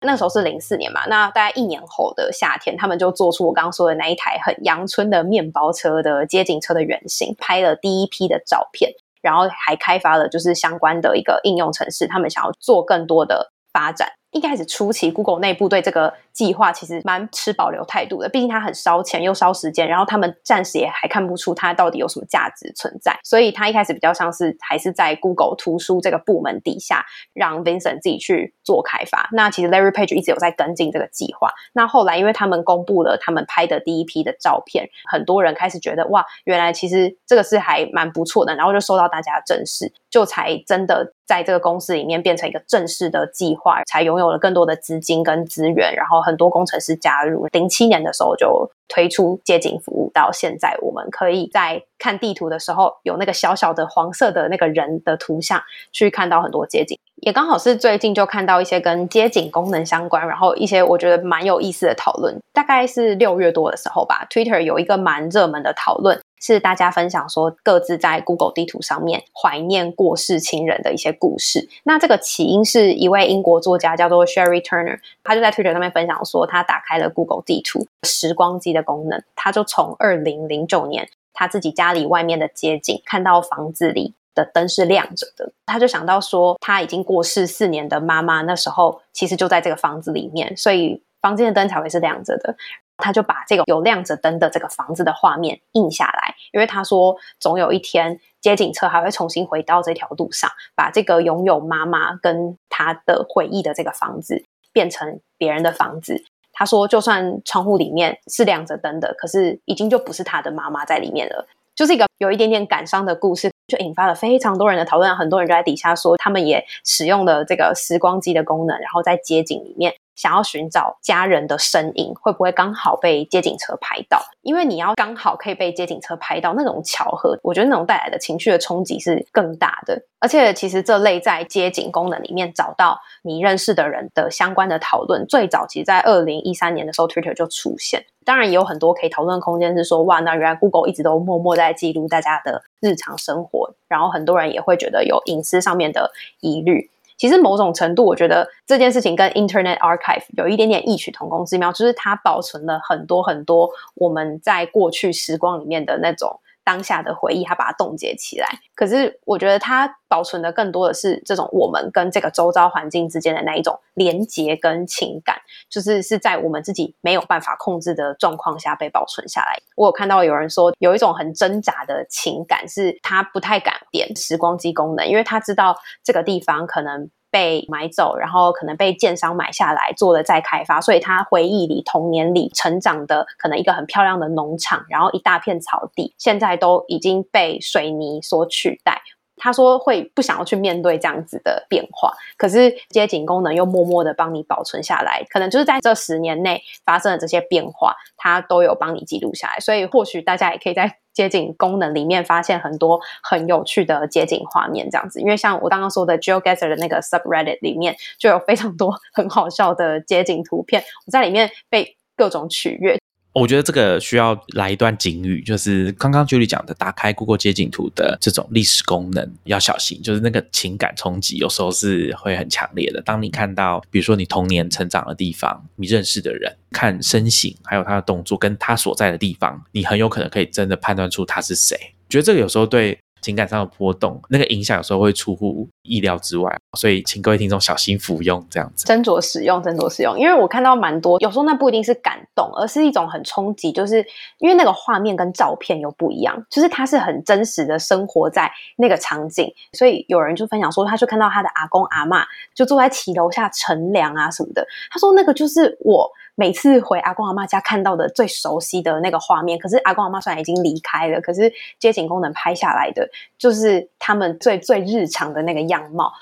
那时候是零四年嘛，那大概一年后的夏天，他们就做出我刚刚说的那一台很阳春的面包车的街景车的原型，拍了第一批的照片，然后还开发了就是相关的一个应用程式，他们想要做更多的发展。一开始初期，Google 内部对这个计划其实蛮持保留态度的，毕竟它很烧钱又烧时间，然后他们暂时也还看不出它到底有什么价值存在，所以它一开始比较像是还是在 Google 图书这个部门底下，让 Vincent 自己去做开发。那其实 Larry Page 一直有在跟进这个计划。那后来因为他们公布了他们拍的第一批的照片，很多人开始觉得哇，原来其实这个是还蛮不错的，然后就受到大家的正视，就才真的在这个公司里面变成一个正式的计划，才拥有了更多的资金跟资源，然后很多工程师加入。零七年的时候就推出街景服务，到现在我们可以在看地图的时候，有那个小小的黄色的那个人的图像，去看到很多街景。也刚好是最近就看到一些跟街景功能相关，然后一些我觉得蛮有意思的讨论。大概是六月多的时候吧，Twitter 有一个蛮热门的讨论。是大家分享说各自在 Google 地图上面怀念过世亲人的一些故事。那这个起因是一位英国作家叫做 Sherry Turner，他就在 Twitter 上面分享说，他打开了 Google 地图时光机的功能，他就从二零零九年。他自己家里外面的街景，看到房子里的灯是亮着的，他就想到说他已经过世四年的妈妈那时候其实就在这个房子里面，所以房间的灯才会是亮着的。他就把这个有亮着灯的这个房子的画面印下来，因为他说总有一天接警车还会重新回到这条路上，把这个拥有妈妈跟他的回忆的这个房子变成别人的房子。他说，就算窗户里面是亮着灯的，可是已经就不是他的妈妈在里面了，就是一个有一点点感伤的故事，就引发了非常多人的讨论。很多人就在底下说，他们也使用了这个时光机的功能，然后在街景里面。想要寻找家人的身影，会不会刚好被接警车拍到？因为你要刚好可以被接警车拍到，那种巧合，我觉得那种带来的情绪的冲击是更大的。而且，其实这类在接警功能里面找到你认识的人的相关的讨论，最早其实在二零一三年的时候，Twitter 就出现。当然，也有很多可以讨论空间，是说哇，那原来 Google 一直都默默在记录大家的日常生活，然后很多人也会觉得有隐私上面的疑虑。其实某种程度，我觉得这件事情跟 Internet Archive 有一点点异曲同工之妙，就是它保存了很多很多我们在过去时光里面的那种。当下的回忆，他把它冻结起来。可是，我觉得他保存的更多的是这种我们跟这个周遭环境之间的那一种连结跟情感，就是是在我们自己没有办法控制的状况下被保存下来。我有看到有人说，有一种很挣扎的情感，是他不太敢点时光机功能，因为他知道这个地方可能。被买走，然后可能被建商买下来做了再开发，所以他回忆里童年里成长的可能一个很漂亮的农场，然后一大片草地，现在都已经被水泥所取代。他说会不想要去面对这样子的变化，可是街景功能又默默的帮你保存下来，可能就是在这十年内发生的这些变化，它都有帮你记录下来。所以或许大家也可以在街景功能里面发现很多很有趣的街景画面，这样子。因为像我刚刚说的 GeoGuessr 的那个 subreddit 里面就有非常多很好笑的街景图片，我在里面被各种取悦。我觉得这个需要来一段警语，就是刚刚 Julie 讲的，打开 Google 街景图的这种历史功能要小心，就是那个情感冲击有时候是会很强烈的。当你看到，比如说你童年成长的地方，你认识的人，看身形，还有他的动作，跟他所在的地方，你很有可能可以真的判断出他是谁。觉得这个有时候对。情感上的波动，那个影响有时候会出乎意料之外，所以请各位听众小心服用，这样子斟酌使用，斟酌使用。因为我看到蛮多，有时候那不一定是感动，而是一种很冲击，就是因为那个画面跟照片又不一样，就是他是很真实的生活在那个场景，所以有人就分享说，他就看到他的阿公阿妈就坐在骑楼下乘凉啊什么的，他说那个就是我。每次回阿公阿妈家看到的最熟悉的那个画面，可是阿公阿妈虽然已经离开了，可是街景功能拍下来的，就是他们最最日常的那个样貌，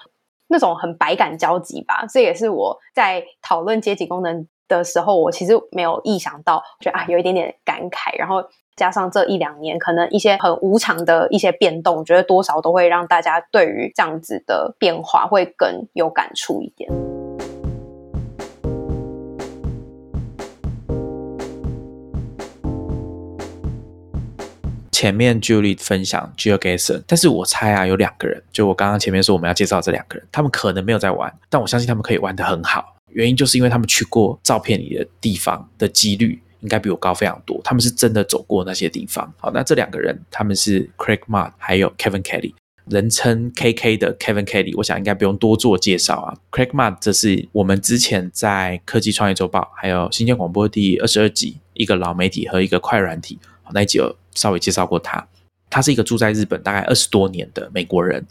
那种很百感交集吧。这也是我在讨论街景功能的时候，我其实没有意想到，觉得啊有一点点感慨。然后加上这一两年，可能一些很无常的一些变动，觉得多少都会让大家对于这样子的变化会更有感触一点。前面 Julie 分享 Geogason，但是我猜啊，有两个人，就我刚刚前面说我们要介绍这两个人，他们可能没有在玩，但我相信他们可以玩得很好。原因就是因为他们去过照片里的地方的几率应该比我高非常多，他们是真的走过那些地方。好，那这两个人他们是 Craig Mudd 还有 Kevin Kelly，人称 KK 的 Kevin Kelly，我想应该不用多做介绍啊。Craig Mudd 这是我们之前在科技创业周报还有新建广播第二十二集一个老媒体和一个快软体好那一集有。稍微介绍过他，他是一个住在日本大概二十多年的美国人。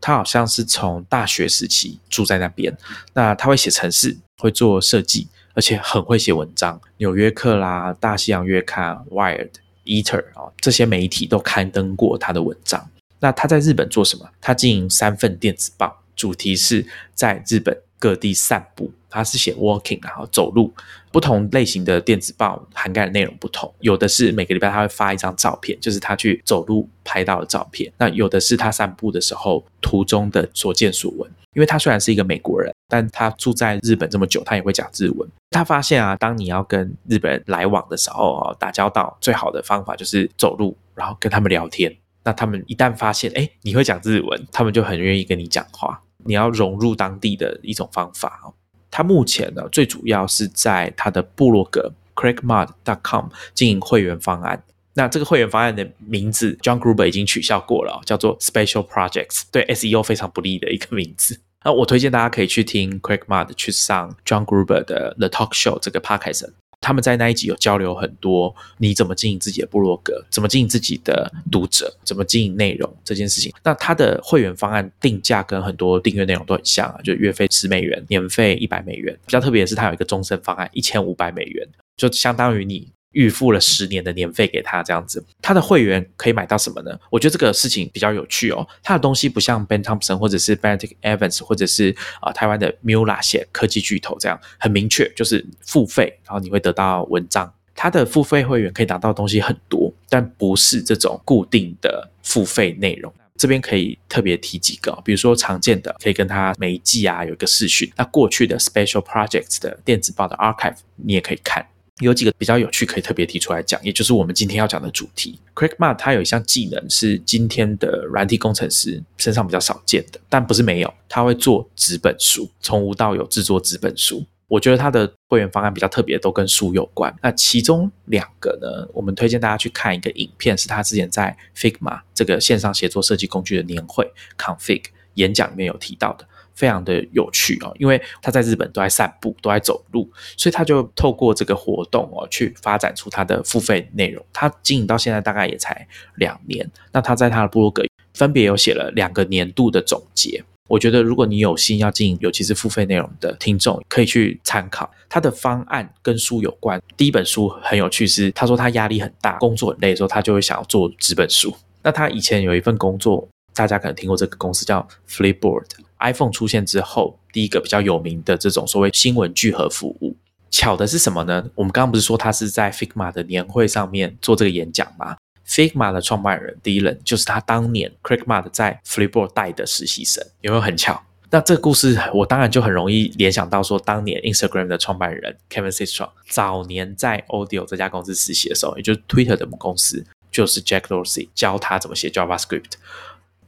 他好像是从大学时期住在那边。那他会写程式，会做设计，而且很会写文章。纽约客啦、大西洋月刊、Wired、Eater 啊这些媒体都刊登过他的文章。那他在日本做什么？他经营三份电子报，主题是在日本。各地散步，他是写 walking，然后走路。不同类型的电子报涵盖的内容不同，有的是每个礼拜他会发一张照片，就是他去走路拍到的照片。那有的是他散步的时候途中的所见所闻。因为他虽然是一个美国人，但他住在日本这么久，他也会讲日文。他发现啊，当你要跟日本人来往的时候啊，打交道最好的方法就是走路，然后跟他们聊天。那他们一旦发现，哎，你会讲日文，他们就很愿意跟你讲话。你要融入当地的一种方法哦。他目前呢，最主要是在他的部落格 craigmud.com 经营会员方案。那这个会员方案的名字，John Gruber 已经取消过了，叫做 Special Projects，对 SEO 非常不利的一个名字。那我推荐大家可以去听 Craig Mudd 去上 John Gruber 的 The Talk Show 这个 podcast。他们在那一集有交流很多，你怎么经营自己的部落格，怎么经营自己的读者，怎么经营内容这件事情。那他的会员方案定价跟很多订阅内容都很像啊，就月费十美元，年费一百美元。比较特别的是，他有一个终身方案，一千五百美元，就相当于你。预付了十年的年费给他，这样子，他的会员可以买到什么呢？我觉得这个事情比较有趣哦。他的东西不像 Ben Thompson 或者是 Benedict Evans 或者是啊台湾的 Mula 写科技巨头这样，很明确就是付费，然后你会得到文章。他的付费会员可以拿到东西很多，但不是这种固定的付费内容。这边可以特别提几个，比如说常见的，可以跟他每一季啊有一个视讯。那过去的 Special Projects 的电子报的 Archive 你也可以看。有几个比较有趣，可以特别提出来讲，也就是我们今天要讲的主题。Craig m a r 他有一项技能是今天的软体工程师身上比较少见的，但不是没有，他会做纸本书，从无到有制作纸本书。我觉得他的会员方案比较特别，都跟书有关。那其中两个呢，我们推荐大家去看一个影片，是他之前在 Figma 这个线上协作设计工具的年会 Config 演讲里面有提到的。非常的有趣哦，因为他在日本都在散步，都在走路，所以他就透过这个活动哦，去发展出他的付费内容。他经营到现在大概也才两年，那他在他的部落格分别有写了两个年度的总结。我觉得如果你有心要经营，尤其是付费内容的听众，可以去参考他的方案跟书有关。第一本书很有趣，是他说他压力很大，工作很累的时候，他就会想要做纸本书。那他以前有一份工作，大家可能听过这个公司叫 Flipboard。iPhone 出现之后，第一个比较有名的这种所谓新闻聚合服务，巧的是什么呢？我们刚刚不是说他是在 Figma 的年会上面做这个演讲吗？Figma 的创办人第一人就是他当年 Craig m a d 在 Flipboard 带的实习生，有没有很巧？那这个故事我当然就很容易联想到说，当年 Instagram 的创办人 Kevin Systrom 早年在 Audio 这家公司实习的时候，也就是 Twitter 的母公司，就是 Jack Dorsey 教他怎么写 JavaScript。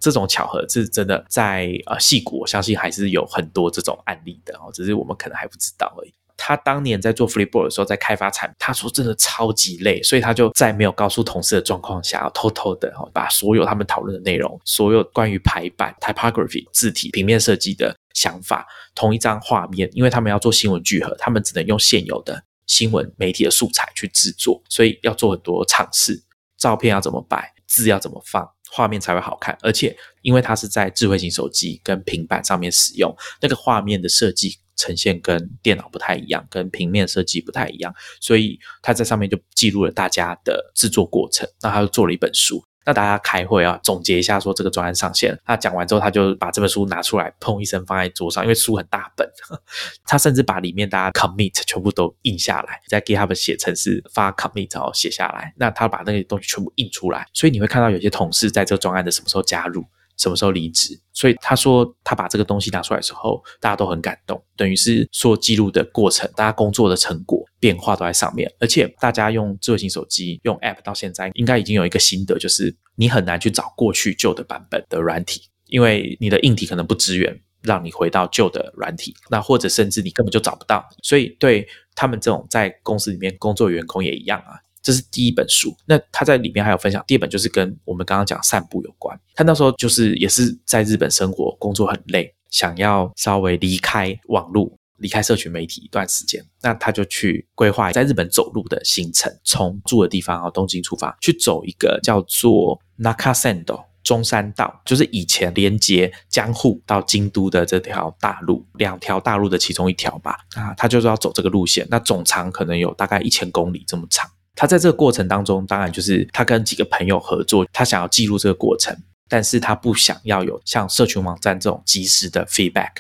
这种巧合是真的，在呃戏骨，我相信还是有很多这种案例的哦，只是我们可能还不知道而已。他当年在做 Flipboard 的时候，在开发产品，他说真的超级累，所以他就在没有告诉同事的状况下，偷偷的哦，把所有他们讨论的内容，所有关于排版、typography、字体、平面设计的想法，同一张画面，因为他们要做新闻聚合，他们只能用现有的新闻媒体的素材去制作，所以要做很多尝试，照片要怎么摆，字要怎么放。画面才会好看，而且因为它是在智慧型手机跟平板上面使用，那个画面的设计呈现跟电脑不太一样，跟平面设计不太一样，所以它在上面就记录了大家的制作过程，那他就做了一本书。那大家开会啊，总结一下说这个专案上线。他讲完之后，他就把这本书拿出来，砰一声放在桌上，因为书很大本。[LAUGHS] 他甚至把里面大家 commit 全部都印下来，再给他们写程式发 commit 然后写下来。那他把那些东西全部印出来，所以你会看到有些同事在这个专案的什么时候加入。什么时候离职？所以他说他把这个东西拿出来的时候，大家都很感动。等于是说记录的过程，大家工作的成果变化都在上面。而且大家用智慧型手机用 App 到现在，应该已经有一个心得，就是你很难去找过去旧的版本的软体，因为你的硬体可能不支援，让你回到旧的软体。那或者甚至你根本就找不到。所以对他们这种在公司里面工作员工也一样啊。这是第一本书，那他在里面还有分享。第二本就是跟我们刚刚讲散步有关。他那时候就是也是在日本生活，工作很累，想要稍微离开网络、离开社群媒体一段时间。那他就去规划在日本走路的行程，从住的地方啊东京出发，去走一个叫做 Nakasendo 中山道，就是以前连接江户到京都的这条大路，两条大路的其中一条吧。啊，他就是要走这个路线，那总长可能有大概一千公里这么长。他在这个过程当中，当然就是他跟几个朋友合作，他想要记录这个过程，但是他不想要有像社群网站这种及时的 feedback，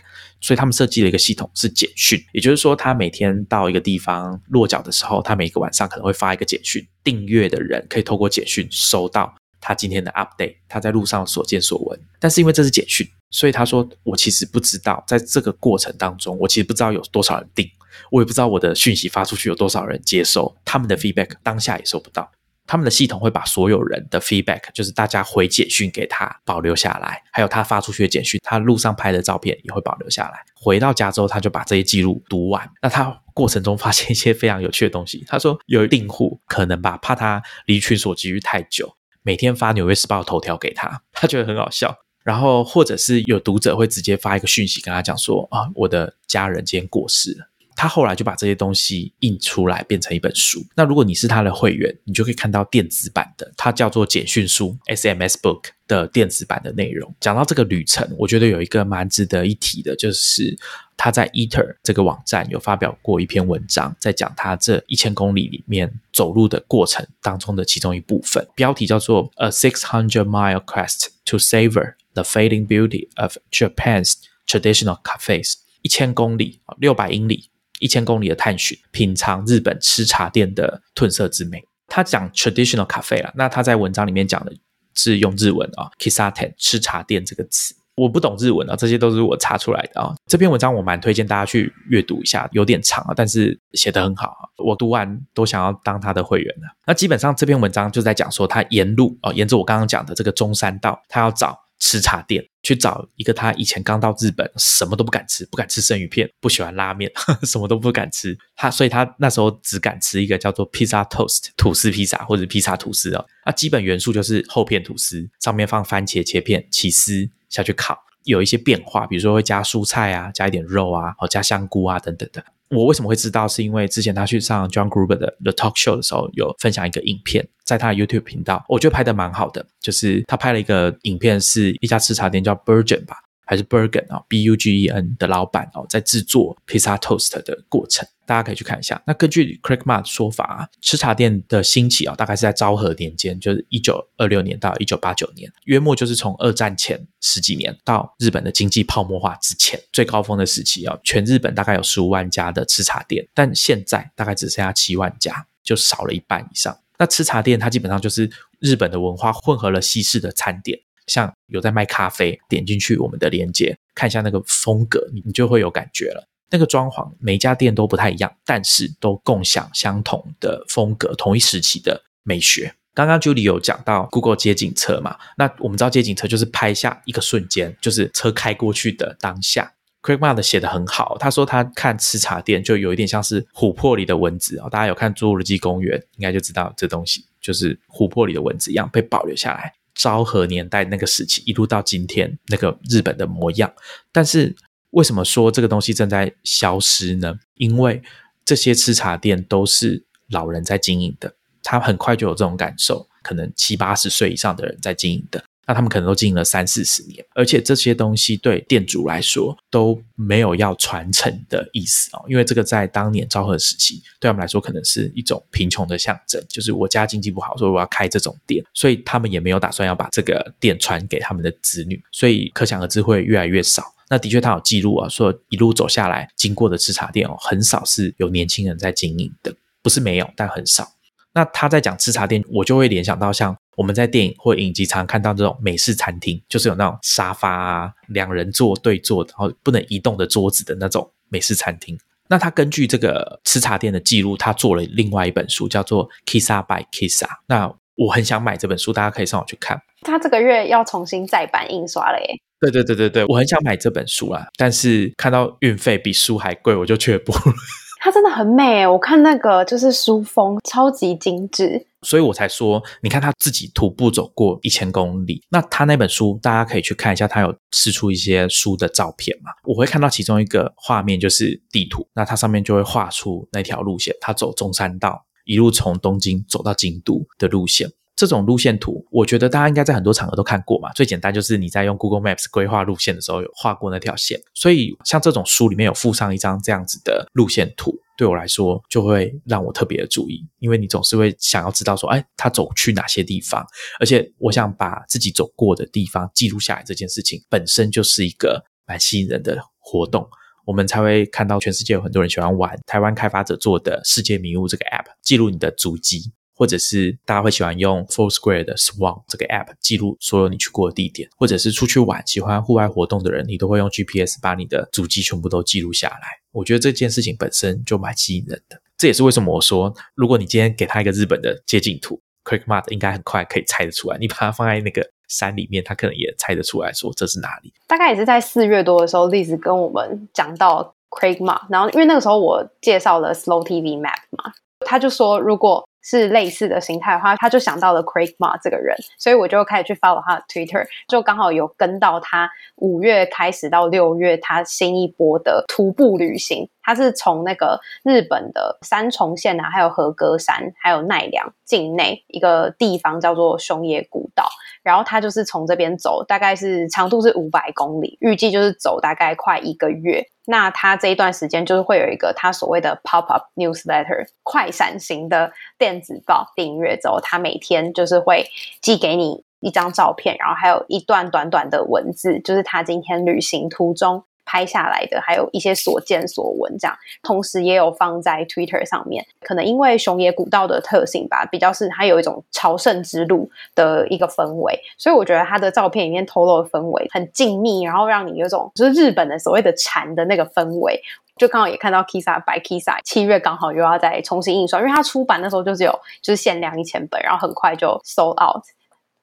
所以他们设计了一个系统是简讯，也就是说，他每天到一个地方落脚的时候，他每个晚上可能会发一个简讯，订阅的人可以透过简讯收到他今天的 update，他在路上所见所闻。但是因为这是简讯，所以他说我其实不知道在这个过程当中，我其实不知道有多少人订。我也不知道我的讯息发出去有多少人接收，他们的 feedback 当下也收不到。他们的系统会把所有人的 feedback，就是大家回简讯给他保留下来，还有他发出去的简讯，他路上拍的照片也会保留下来。回到家之后，他就把这些记录读完。那他过程中发现一些非常有趣的东西。他说有订户可能吧，怕他离群所居太久，每天发《纽约时报》头条给他，他觉得很好笑。然后或者是有读者会直接发一个讯息跟他讲说啊，我的家人今天过世了。他后来就把这些东西印出来，变成一本书。那如果你是他的会员，你就可以看到电子版的，它叫做简讯书 （SMS Book） 的电子版的内容。讲到这个旅程，我觉得有一个蛮值得一提的，就是他在 Eater 这个网站有发表过一篇文章，在讲他这一千公里里面走路的过程当中的其中一部分，标题叫做 “A Six Hundred Mile Quest to Savor the Fading Beauty of Japan's Traditional Cafes”，一千公里六百英里。一千公里的探寻，品尝日本吃茶店的褪色之美。他讲 traditional cafe 啦，那他在文章里面讲的是用日文啊，kisaten 吃茶店这个词。我不懂日文啊，这些都是我查出来的啊。这篇文章我蛮推荐大家去阅读一下，有点长啊，但是写得很好啊。我读完都想要当他的会员了。那基本上这篇文章就在讲说，他沿路哦，沿着我刚刚讲的这个中山道，他要找。吃茶店去找一个他以前刚到日本什么都不敢吃，不敢吃生鱼片，不喜欢拉面，[LAUGHS] 什么都不敢吃。他所以他那时候只敢吃一个叫做 pizza toast 吐司披萨或者披萨吐司哦。那基本元素就是厚片吐司，上面放番茄切片、起司下去烤，有一些变化，比如说会加蔬菜啊，加一点肉啊，哦加香菇啊等等的。我为什么会知道？是因为之前他去上 John Gruber 的 The Talk Show 的时候，有分享一个影片，在他的 YouTube 频道，我觉得拍的蛮好的。就是他拍了一个影片，是一家吃茶店叫 Bergen 吧。还是 Bergen 啊，B U G E N 的老板哦，在制作 Pizza Toast 的过程，大家可以去看一下。那根据 Craig Ma 的说法啊，吃茶店的兴起啊，大概是在昭和年间，就是一九二六年到一九八九年，约莫就是从二战前十几年到日本的经济泡沫化之前最高峰的时期啊，全日本大概有十五万家的吃茶店，但现在大概只剩下七万家，就少了一半以上。那吃茶店它基本上就是日本的文化混合了西式的餐点。像有在卖咖啡，点进去我们的链接，看一下那个风格，你你就会有感觉了。那个装潢每家店都不太一样，但是都共享相同的风格，同一时期的美学。刚刚 Julie 有讲到 Google 街景车嘛？那我们知道街景车就是拍下一个瞬间，就是车开过去的当下。Craig m a r 写的很好，他说他看吃茶店就有一点像是琥珀里的蚊子啊。大家有看《侏罗纪公园》，应该就知道这东西就是琥珀里的蚊子一样被保留下来。昭和年代那个时期，一路到今天那个日本的模样，但是为什么说这个东西正在消失呢？因为这些吃茶店都是老人在经营的，他很快就有这种感受，可能七八十岁以上的人在经营的。那他们可能都经营了三四十年，而且这些东西对店主来说都没有要传承的意思哦，因为这个在当年昭和时期，对他们来说可能是一种贫穷的象征，就是我家经济不好，所以我要开这种店，所以他们也没有打算要把这个店传给他们的子女，所以可想而知会越来越少。那的确他有记录啊，说一路走下来经过的吃茶店哦，很少是有年轻人在经营的，不是没有，但很少。那他在讲吃茶店，我就会联想到像我们在电影或影集常看到这种美式餐厅，就是有那种沙发啊，两人坐对坐，然后不能移动的桌子的那种美式餐厅。那他根据这个吃茶店的记录，他做了另外一本书，叫做《Kissa by Kissa》。那我很想买这本书，大家可以上网去看。他这个月要重新再版印刷了耶！对对对对对，我很想买这本书啊，但是看到运费比书还贵，我就却步了。它真的很美，我看那个就是书封超级精致，所以我才说，你看他自己徒步走过一千公里，那他那本书大家可以去看一下，他有试出一些书的照片嘛？我会看到其中一个画面就是地图，那它上面就会画出那条路线，他走中山道，一路从东京走到京都的路线。这种路线图，我觉得大家应该在很多场合都看过嘛。最简单就是你在用 Google Maps 规划路线的时候，有画过那条线。所以像这种书里面有附上一张这样子的路线图，对我来说就会让我特别的注意，因为你总是会想要知道说，哎，他走去哪些地方，而且我想把自己走过的地方记录下来，这件事情本身就是一个蛮吸引人的活动，我们才会看到全世界有很多人喜欢玩台湾开发者做的世界迷雾这个 App，记录你的足迹。或者是大家会喜欢用 Full Square 的 Swan 这个 App 记录所有你去过的地点，或者是出去玩喜欢户外活动的人，你都会用 GPS 把你的足迹全部都记录下来。我觉得这件事情本身就蛮吸引人的。这也是为什么我说，如果你今天给他一个日本的街景图，Quick Mart 应该很快可以猜得出来。你把它放在那个山里面，他可能也猜得出来说这是哪里。大概也是在四月多的时候，丽子跟我们讲到 Craig Ma，然后因为那个时候我介绍了 Slow TV Map 嘛，他就说如果是类似的形态的话，他就想到了 Craig Ma 这个人，所以我就开始去 follow 他的 Twitter，就刚好有跟到他五月开始到六月他新一波的徒步旅行，他是从那个日本的三重县啊，还有和歌山，还有奈良境内一个地方叫做熊野古道，然后他就是从这边走，大概是长度是五百公里，预计就是走大概快一个月。那他这一段时间就是会有一个他所谓的 pop up newsletter 快闪型的电子报订阅之后，他每天就是会寄给你一张照片，然后还有一段短短的文字，就是他今天旅行途中。拍下来的，还有一些所见所闻，这样，同时也有放在 Twitter 上面。可能因为熊野古道的特性吧，比较是它有一种朝圣之路的一个氛围，所以我觉得它的照片里面透露的氛围很静谧，然后让你有种就是日本的所谓的禅的那个氛围。就刚好也看到 Kisa 白 Kisa 七月刚好又要再重新印刷，因为它出版的时候就只有就是限量一千本，然后很快就 sold out。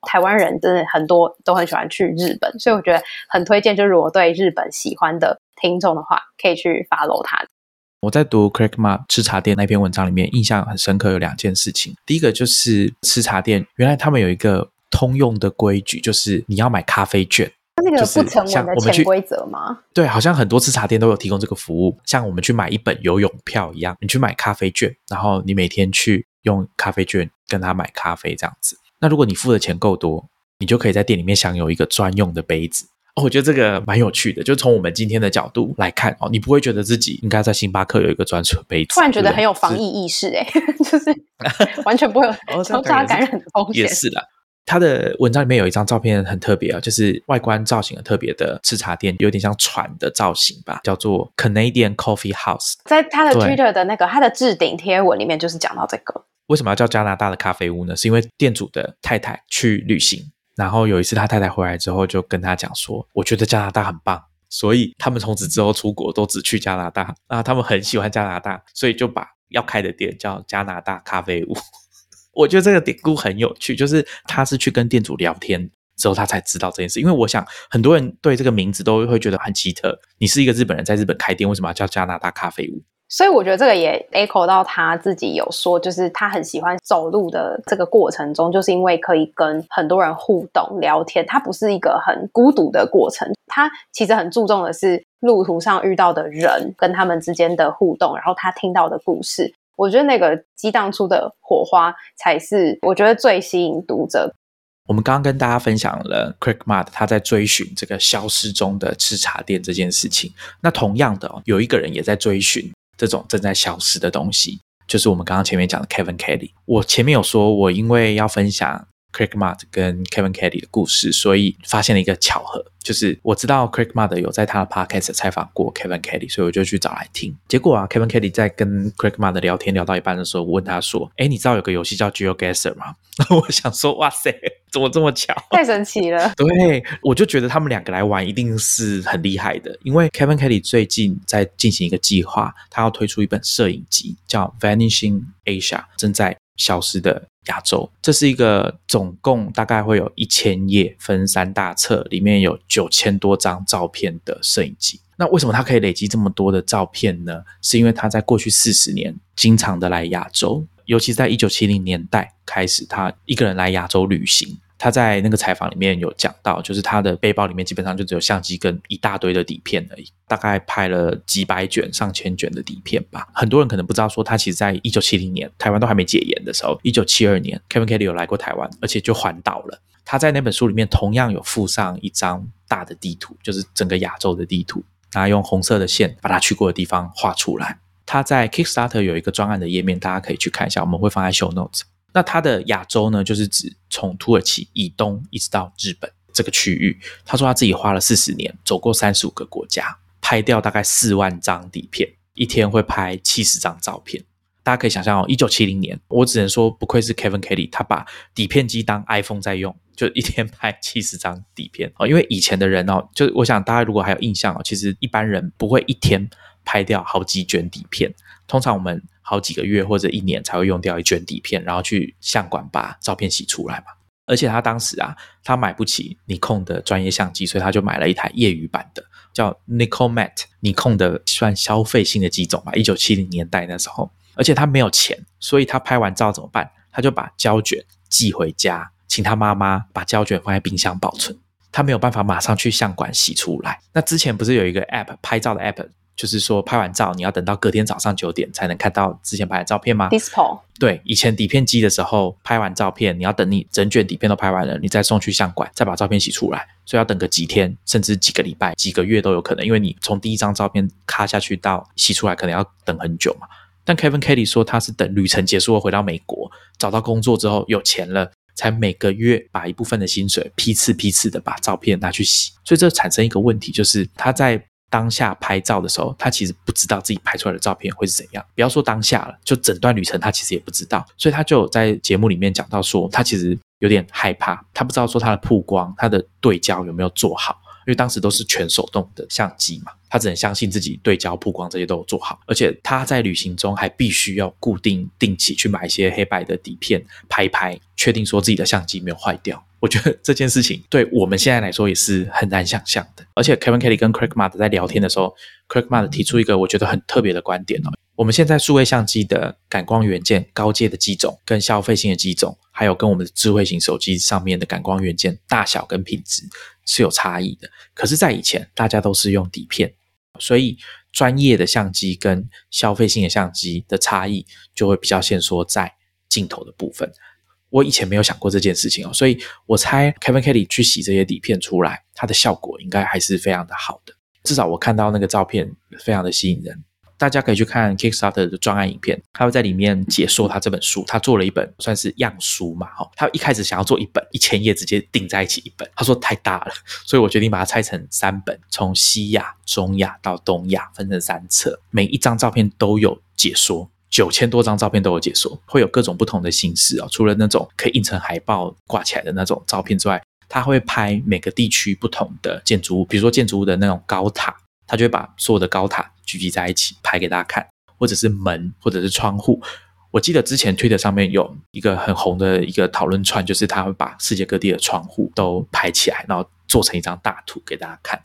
台湾人真的很多都很喜欢去日本，所以我觉得很推荐。就是如果对日本喜欢的听众的话，可以去 follow 他。我在读 Craig Ma 吃茶店那篇文章里面，印象很深刻有两件事情。第一个就是吃茶店，原来他们有一个通用的规矩，就是你要买咖啡券。那个不成文的潜规则吗？对，好像很多吃茶店都有提供这个服务。像我们去买一本游泳票一样，你去买咖啡券，然后你每天去用咖啡券跟他买咖啡这样子。那如果你付的钱够多，你就可以在店里面享有一个专用的杯子哦。我觉得这个蛮有趣的，就从我们今天的角度来看哦，你不会觉得自己应该在星巴克有一个专属杯子，突然觉得很有防疫意识哎，[LAUGHS] 就是完全不会有交叉感染的风险。也是的，他的文章里面有一张照片很特别啊，就是外观造型很特别的吃茶店，有点像船的造型吧，叫做 Canadian Coffee House。在他的 Twitter 的那个他的置顶贴文里面，就是讲到这个。为什么要叫加拿大的咖啡屋呢？是因为店主的太太去旅行，然后有一次他太太回来之后，就跟他讲说：“我觉得加拿大很棒。”所以他们从此之后出国都只去加拿大。那他们很喜欢加拿大，所以就把要开的店叫加拿大咖啡屋。[LAUGHS] 我觉得这个典故很有趣，就是他是去跟店主聊天之后，他才知道这件事。因为我想很多人对这个名字都会觉得很奇特。你是一个日本人，在日本开店，为什么要叫加拿大咖啡屋？所以我觉得这个也 echo 到他自己有说，就是他很喜欢走路的这个过程中，就是因为可以跟很多人互动聊天，他不是一个很孤独的过程。他其实很注重的是路途上遇到的人跟他们之间的互动，然后他听到的故事。我觉得那个激荡出的火花才是我觉得最吸引读者。我们刚刚跟大家分享了 Craig Mud 他在追寻这个消失中的吃茶店这件事情。那同样的，有一个人也在追寻。这种正在消失的东西，就是我们刚刚前面讲的 Kevin Kelly。我前面有说，我因为要分享 Craig Mud 跟 Kevin Kelly 的故事，所以发现了一个巧合。就是我知道 Craig Mother 有在他的 podcast 采访过 Kevin Kelly，所以我就去找来听。结果啊，Kevin Kelly 在跟 Craig Mother 聊天聊到一半的时候，我问他说：“哎，你知道有个游戏叫 GeoGuessr 吗？” [LAUGHS] 我想说：“哇塞，怎么这么巧？太神奇了！”对，我就觉得他们两个来玩一定是很厉害的，因为 Kevin Kelly 最近在进行一个计划，他要推出一本摄影集，叫 Vanishing Asia，正在消失的。亚洲，这是一个总共大概会有一千页，分三大册，里面有九千多张照片的摄影集。那为什么他可以累积这么多的照片呢？是因为他在过去四十年经常的来亚洲，尤其是在一九七零年代开始，他一个人来亚洲旅行。他在那个采访里面有讲到，就是他的背包里面基本上就只有相机跟一大堆的底片而已，大概拍了几百卷、上千卷的底片吧。很多人可能不知道，说他其实在一九七零年台湾都还没解严的时候，一九七二年 Kevin Kelly 有来过台湾，而且就环岛了。他在那本书里面同样有附上一张大的地图，就是整个亚洲的地图，他用红色的线把他去过的地方画出来。他在 Kickstarter 有一个专案的页面，大家可以去看一下，我们会放在 Show Notes。那他的亚洲呢，就是指从土耳其以东一直到日本这个区域。他说他自己花了四十年，走过三十五个国家，拍掉大概四万张底片，一天会拍七十张照片。大家可以想象哦，一九七零年，我只能说不愧是 Kevin Kelly，他把底片机当 iPhone 在用，就一天拍七十张底片哦。因为以前的人哦，就我想大家如果还有印象哦，其实一般人不会一天拍掉好几卷底片，通常我们。好几个月或者一年才会用掉一卷底片，然后去相馆把照片洗出来嘛。而且他当时啊，他买不起尼控的专业相机，所以他就买了一台业余版的。叫 Nicomet 尼控的算消费性的机种吧，一九七零年代那时候，而且他没有钱，所以他拍完照怎么办？他就把胶卷寄回家，请他妈妈把胶卷放在冰箱保存。他没有办法马上去相馆洗出来。那之前不是有一个 App 拍照的 App，就是说拍完照你要等到隔天早上九点才能看到之前拍的照片吗 d i s p o 对，以前底片机的时候拍完照片，你要等你整卷底片都拍完了，你再送去相馆，再把照片洗出来，所以要等个几天，甚至几个礼拜、几个月都有可能，因为你从第一张照片咔下去到洗出来，可能要等很久嘛。但 Kevin Kelly 说他是等旅程结束后回到美国，找到工作之后有钱了。才每个月把一部分的薪水批次批次的把照片拿去洗，所以这产生一个问题，就是他在当下拍照的时候，他其实不知道自己拍出来的照片会是怎样。不要说当下了，就整段旅程他其实也不知道，所以他就在节目里面讲到说，他其实有点害怕，他不知道说他的曝光、他的对焦有没有做好。因为当时都是全手动的相机嘛，他只能相信自己对焦、曝光这些都有做好，而且他在旅行中还必须要固定、定期去买一些黑白的底片拍拍，确定说自己的相机没有坏掉。我觉得这件事情对我们现在来说也是很难想象的。而且 Kevin Kelly 跟 Craig m a r t 在聊天的时候，Craig m a r t 提出一个我觉得很特别的观点哦。我们现在数位相机的感光元件高阶的机种，跟消费性的机种，还有跟我们的智慧型手机上面的感光元件大小跟品质是有差异的。可是，在以前大家都是用底片，所以专业的相机跟消费性的相机的差异就会比较限缩在镜头的部分。我以前没有想过这件事情哦，所以我猜 Kevin Kelly 去洗这些底片出来，它的效果应该还是非常的好的。至少我看到那个照片非常的吸引人。大家可以去看 Kickstarter 的专案影片，他会在里面解说他这本书。他做了一本算是样书嘛，哈。他一开始想要做一本一千页直接订在一起一本，他说太大了，所以我决定把它拆成三本，从西亚、中亚到东亚分成三册，每一张照片都有解说，九千多张照片都有解说，会有各种不同的形式啊。除了那种可以印成海报挂起来的那种照片之外，他会拍每个地区不同的建筑物，比如说建筑物的那种高塔。他就会把所有的高塔聚集在一起拍给大家看，或者是门，或者是窗户。我记得之前推特上面有一个很红的一个讨论串，就是他会把世界各地的窗户都拍起来，然后做成一张大图给大家看，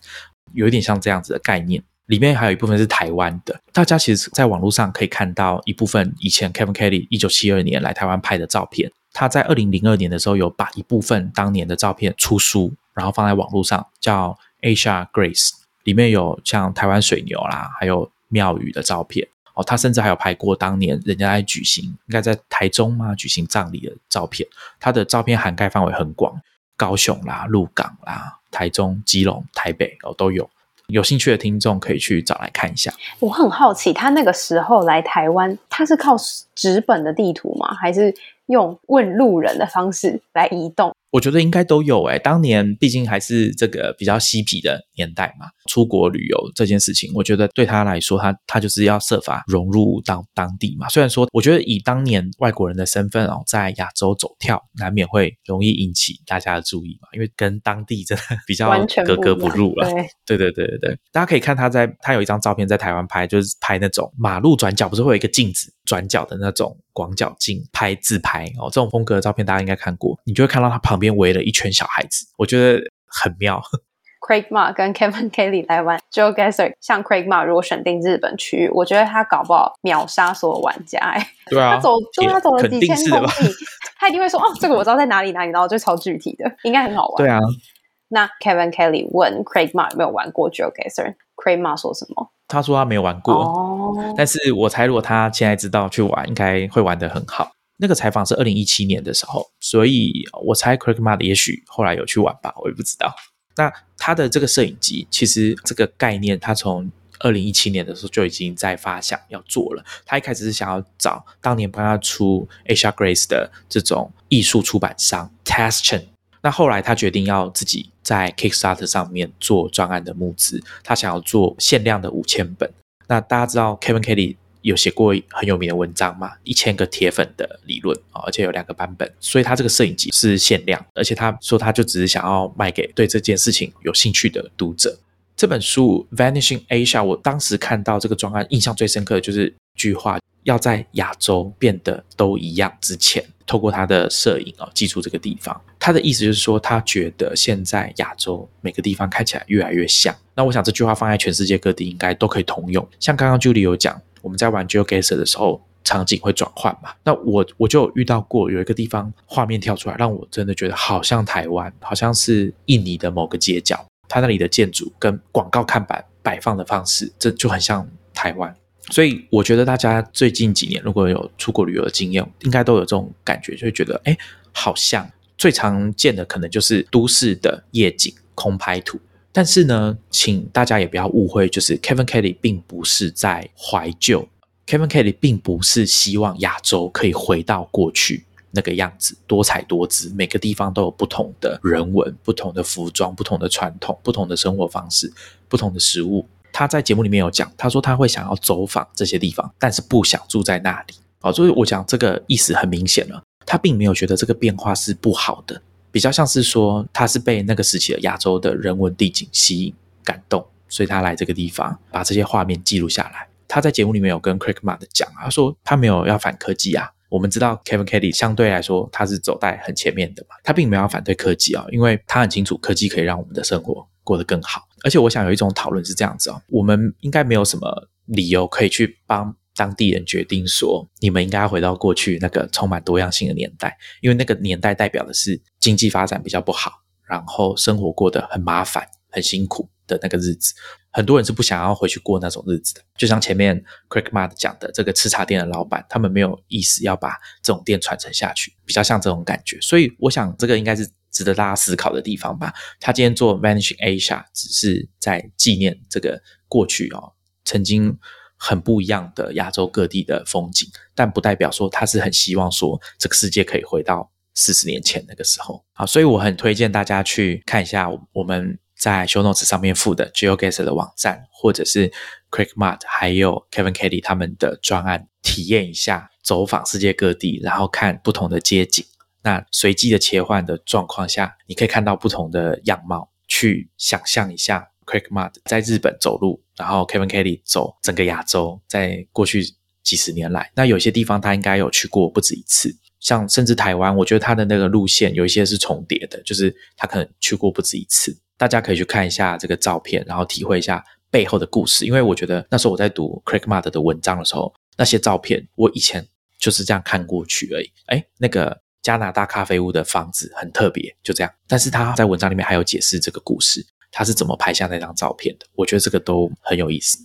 有一点像这样子的概念。里面还有一部分是台湾的，大家其实在网络上可以看到一部分以前 Kevin Kelly 一九七二年来台湾拍的照片。他在二零零二年的时候有把一部分当年的照片出书，然后放在网络上，叫 Asia Grace。里面有像台湾水牛啦，还有庙宇的照片哦。他甚至还有拍过当年人家在举行，应该在台中嘛举行葬礼的照片。他的照片涵盖范围很广，高雄啦、鹿港啦、台中、基隆、台北哦都有。有兴趣的听众可以去找来看一下。我很好奇，他那个时候来台湾，他是靠纸本的地图吗？还是用问路人的方式来移动？我觉得应该都有诶，当年毕竟还是这个比较嬉皮的年代嘛，出国旅游这件事情，我觉得对他来说，他他就是要设法融入到当地嘛。虽然说，我觉得以当年外国人的身份哦，在亚洲走跳，难免会容易引起大家的注意嘛，因为跟当地真的 [LAUGHS] 比较格格不入了。对对对对对，大家可以看他在他有一张照片在台湾拍，就是拍那种马路转角不是会有一个镜子转角的那种广角镜拍自拍哦，这种风格的照片大家应该看过，你就会看到他旁。边围了一圈小孩子，我觉得很妙。Craig Ma 跟 Kevin Kelly 来玩 Joe Gasser，像 Craig Ma 如果选定日本区域，我觉得他搞不好秒杀所有玩家。哎，对啊，他走，就他走了几千公里，他一定会说：“哦，这个我知道在哪里哪里。”然后就超具体的，应该很好玩。对啊，[LAUGHS] 那 Kevin Kelly 问 Craig Ma 有没有玩过 Joe Gasser，Craig Ma 说什么？他说他没有玩过，哦，但是我猜如果他现在知道去玩，应该会玩的很好。那个采访是二零一七年的时候，所以我猜 Craig m a r 也许后来有去玩吧，我也不知道。那他的这个摄影机，其实这个概念，他从二零一七年的时候就已经在发想要做了。他一开始是想要找当年帮他出 Asia Grace 的这种艺术出版商 Testion。那后来他决定要自己在 Kickstarter 上面做专案的募资，他想要做限量的五千本。那大家知道 Kevin Kelly。有写过很有名的文章嘛？一千个铁粉的理论啊，而且有两个版本，所以他这个摄影机是限量，而且他说他就只是想要卖给对这件事情有兴趣的读者。这本书《Vanishing Asia》，我当时看到这个专案，印象最深刻的就是一句话：要在亚洲变得都一样之前，透过他的摄影哦，记住这个地方。他的意思就是说，他觉得现在亚洲每个地方看起来越来越像。那我想这句话放在全世界各地应该都可以通用。像刚刚 Julie 有讲，我们在玩 GeoGuessr 的时候。场景会转换嘛？那我我就有遇到过，有一个地方画面跳出来，让我真的觉得好像台湾，好像是印尼的某个街角，它那里的建筑跟广告看板摆放的方式，这就很像台湾。所以我觉得大家最近几年如果有出国旅游的经验，应该都有这种感觉，就会觉得哎，好像最常见的可能就是都市的夜景空拍图。但是呢，请大家也不要误会，就是 Kevin Kelly 并不是在怀旧。Kevin Kelly 并不是希望亚洲可以回到过去那个样子，多彩多姿，每个地方都有不同的人文、不同的服装、不同的传统、不同的生活方式、不同的食物。他在节目里面有讲，他说他会想要走访这些地方，但是不想住在那里。哦，所以我讲这个意思很明显了，他并没有觉得这个变化是不好的，比较像是说他是被那个时期的亚洲的人文地景吸引、感动，所以他来这个地方把这些画面记录下来。他在节目里面有跟 Craig m a r 讲，他说他没有要反科技啊。我们知道 Kevin Kelly 相对来说他是走在很前面的嘛，他并没有要反对科技啊，因为他很清楚科技可以让我们的生活过得更好。而且我想有一种讨论是这样子哦，我们应该没有什么理由可以去帮当地人决定说你们应该回到过去那个充满多样性的年代，因为那个年代代表的是经济发展比较不好，然后生活过得很麻烦、很辛苦的那个日子。很多人是不想要回去过那种日子的，就像前面 Craig m a r 讲的，这个吃茶店的老板，他们没有意思要把这种店传承下去，比较像这种感觉。所以我想，这个应该是值得大家思考的地方吧。他今天做 Vanishing Asia，只是在纪念这个过去哦，曾经很不一样的亚洲各地的风景，但不代表说他是很希望说这个世界可以回到四十年前那个时候。好，所以我很推荐大家去看一下我们。在 show notes 上面附的 GeoGuessr 的网站，或者是 Craig Mart 还有 Kevin Kelly 他们的专案，体验一下走访世界各地，然后看不同的街景。那随机的切换的状况下，你可以看到不同的样貌，去想象一下 Craig Mart 在日本走路，然后 Kevin Kelly 走整个亚洲，在过去几十年来，那有些地方他应该有去过不止一次，像甚至台湾，我觉得他的那个路线有一些是重叠的，就是他可能去过不止一次。大家可以去看一下这个照片，然后体会一下背后的故事。因为我觉得那时候我在读 Craig Mart 的文章的时候，那些照片我以前就是这样看过去而已。哎，那个加拿大咖啡屋的房子很特别，就这样。但是他在文章里面还有解释这个故事，他是怎么拍下那张照片的。我觉得这个都很有意思。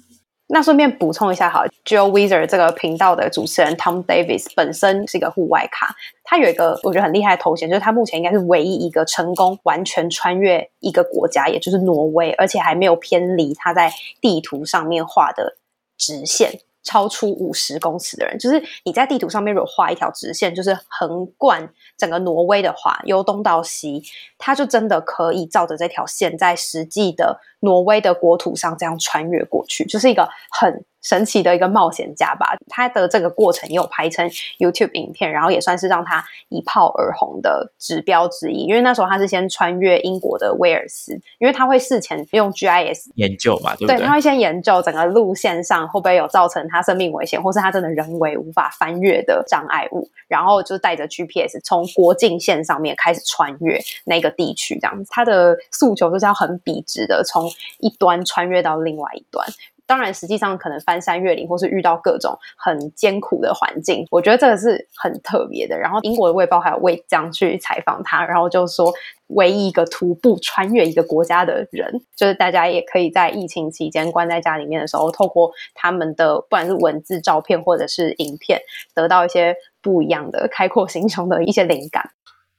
那顺便补充一下，好，Joe Wizard 这个频道的主持人 Tom Davis 本身是一个户外咖，他有一个我觉得很厉害的头衔，就是他目前应该是唯一一个成功完全穿越一个国家，也就是挪威，而且还没有偏离他在地图上面画的直线。超出五十公尺的人，就是你在地图上面如果画一条直线，就是横贯整个挪威的话，由东到西，它就真的可以照着这条线，在实际的挪威的国土上这样穿越过去，就是一个很。神奇的一个冒险家吧，他的这个过程也有拍成 YouTube 影片，然后也算是让他一炮而红的指标之一。因为那时候他是先穿越英国的威尔斯，因为他会事前用 GIS 研究嘛，对不对？他会先研究整个路线上会不会有造成他生命危险，或是他真的人为无法翻越的障碍物，然后就带着 GPS 从国境线上面开始穿越那个地区，这样子。他的诉求就是要很笔直的从一端穿越到另外一端。当然，实际上可能翻山越岭，或是遇到各种很艰苦的环境，我觉得这个是很特别的。然后，英国的《卫报》还有为这样去采访他，然后就说，唯一一个徒步穿越一个国家的人，就是大家也可以在疫情期间关在家里面的时候，透过他们的不管是文字、照片或者是影片，得到一些不一样的开阔心胸的一些灵感。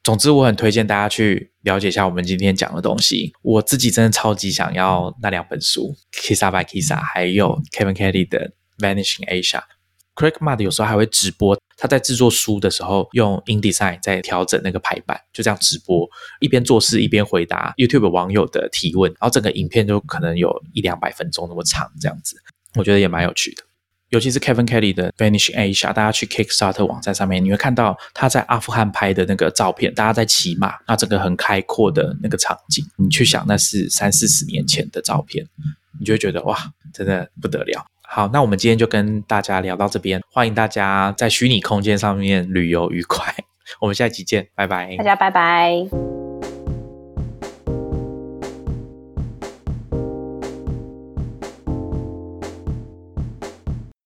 总之，我很推荐大家去了解一下我们今天讲的东西。我自己真的超级想要那两本书，Kisa by Kisa，还有 Kevin Kelly 的 Vanishing Asia。Craig Mud 有时候还会直播，他在制作书的时候用 InDesign 在调整那个排版，就这样直播，一边做事一边回答 YouTube 网友的提问，然后整个影片就可能有一两百分钟那么长，这样子，我觉得也蛮有趣的。尤其是 Kevin Kelly 的 Vanish Asia，大家去 Kickstarter 网站上面，你会看到他在阿富汗拍的那个照片，大家在骑马，那整个很开阔的那个场景，你去想那是三四十年前的照片，你就会觉得哇，真的不得了。好，那我们今天就跟大家聊到这边，欢迎大家在虚拟空间上面旅游愉快，我们下期见，拜拜，大家拜拜。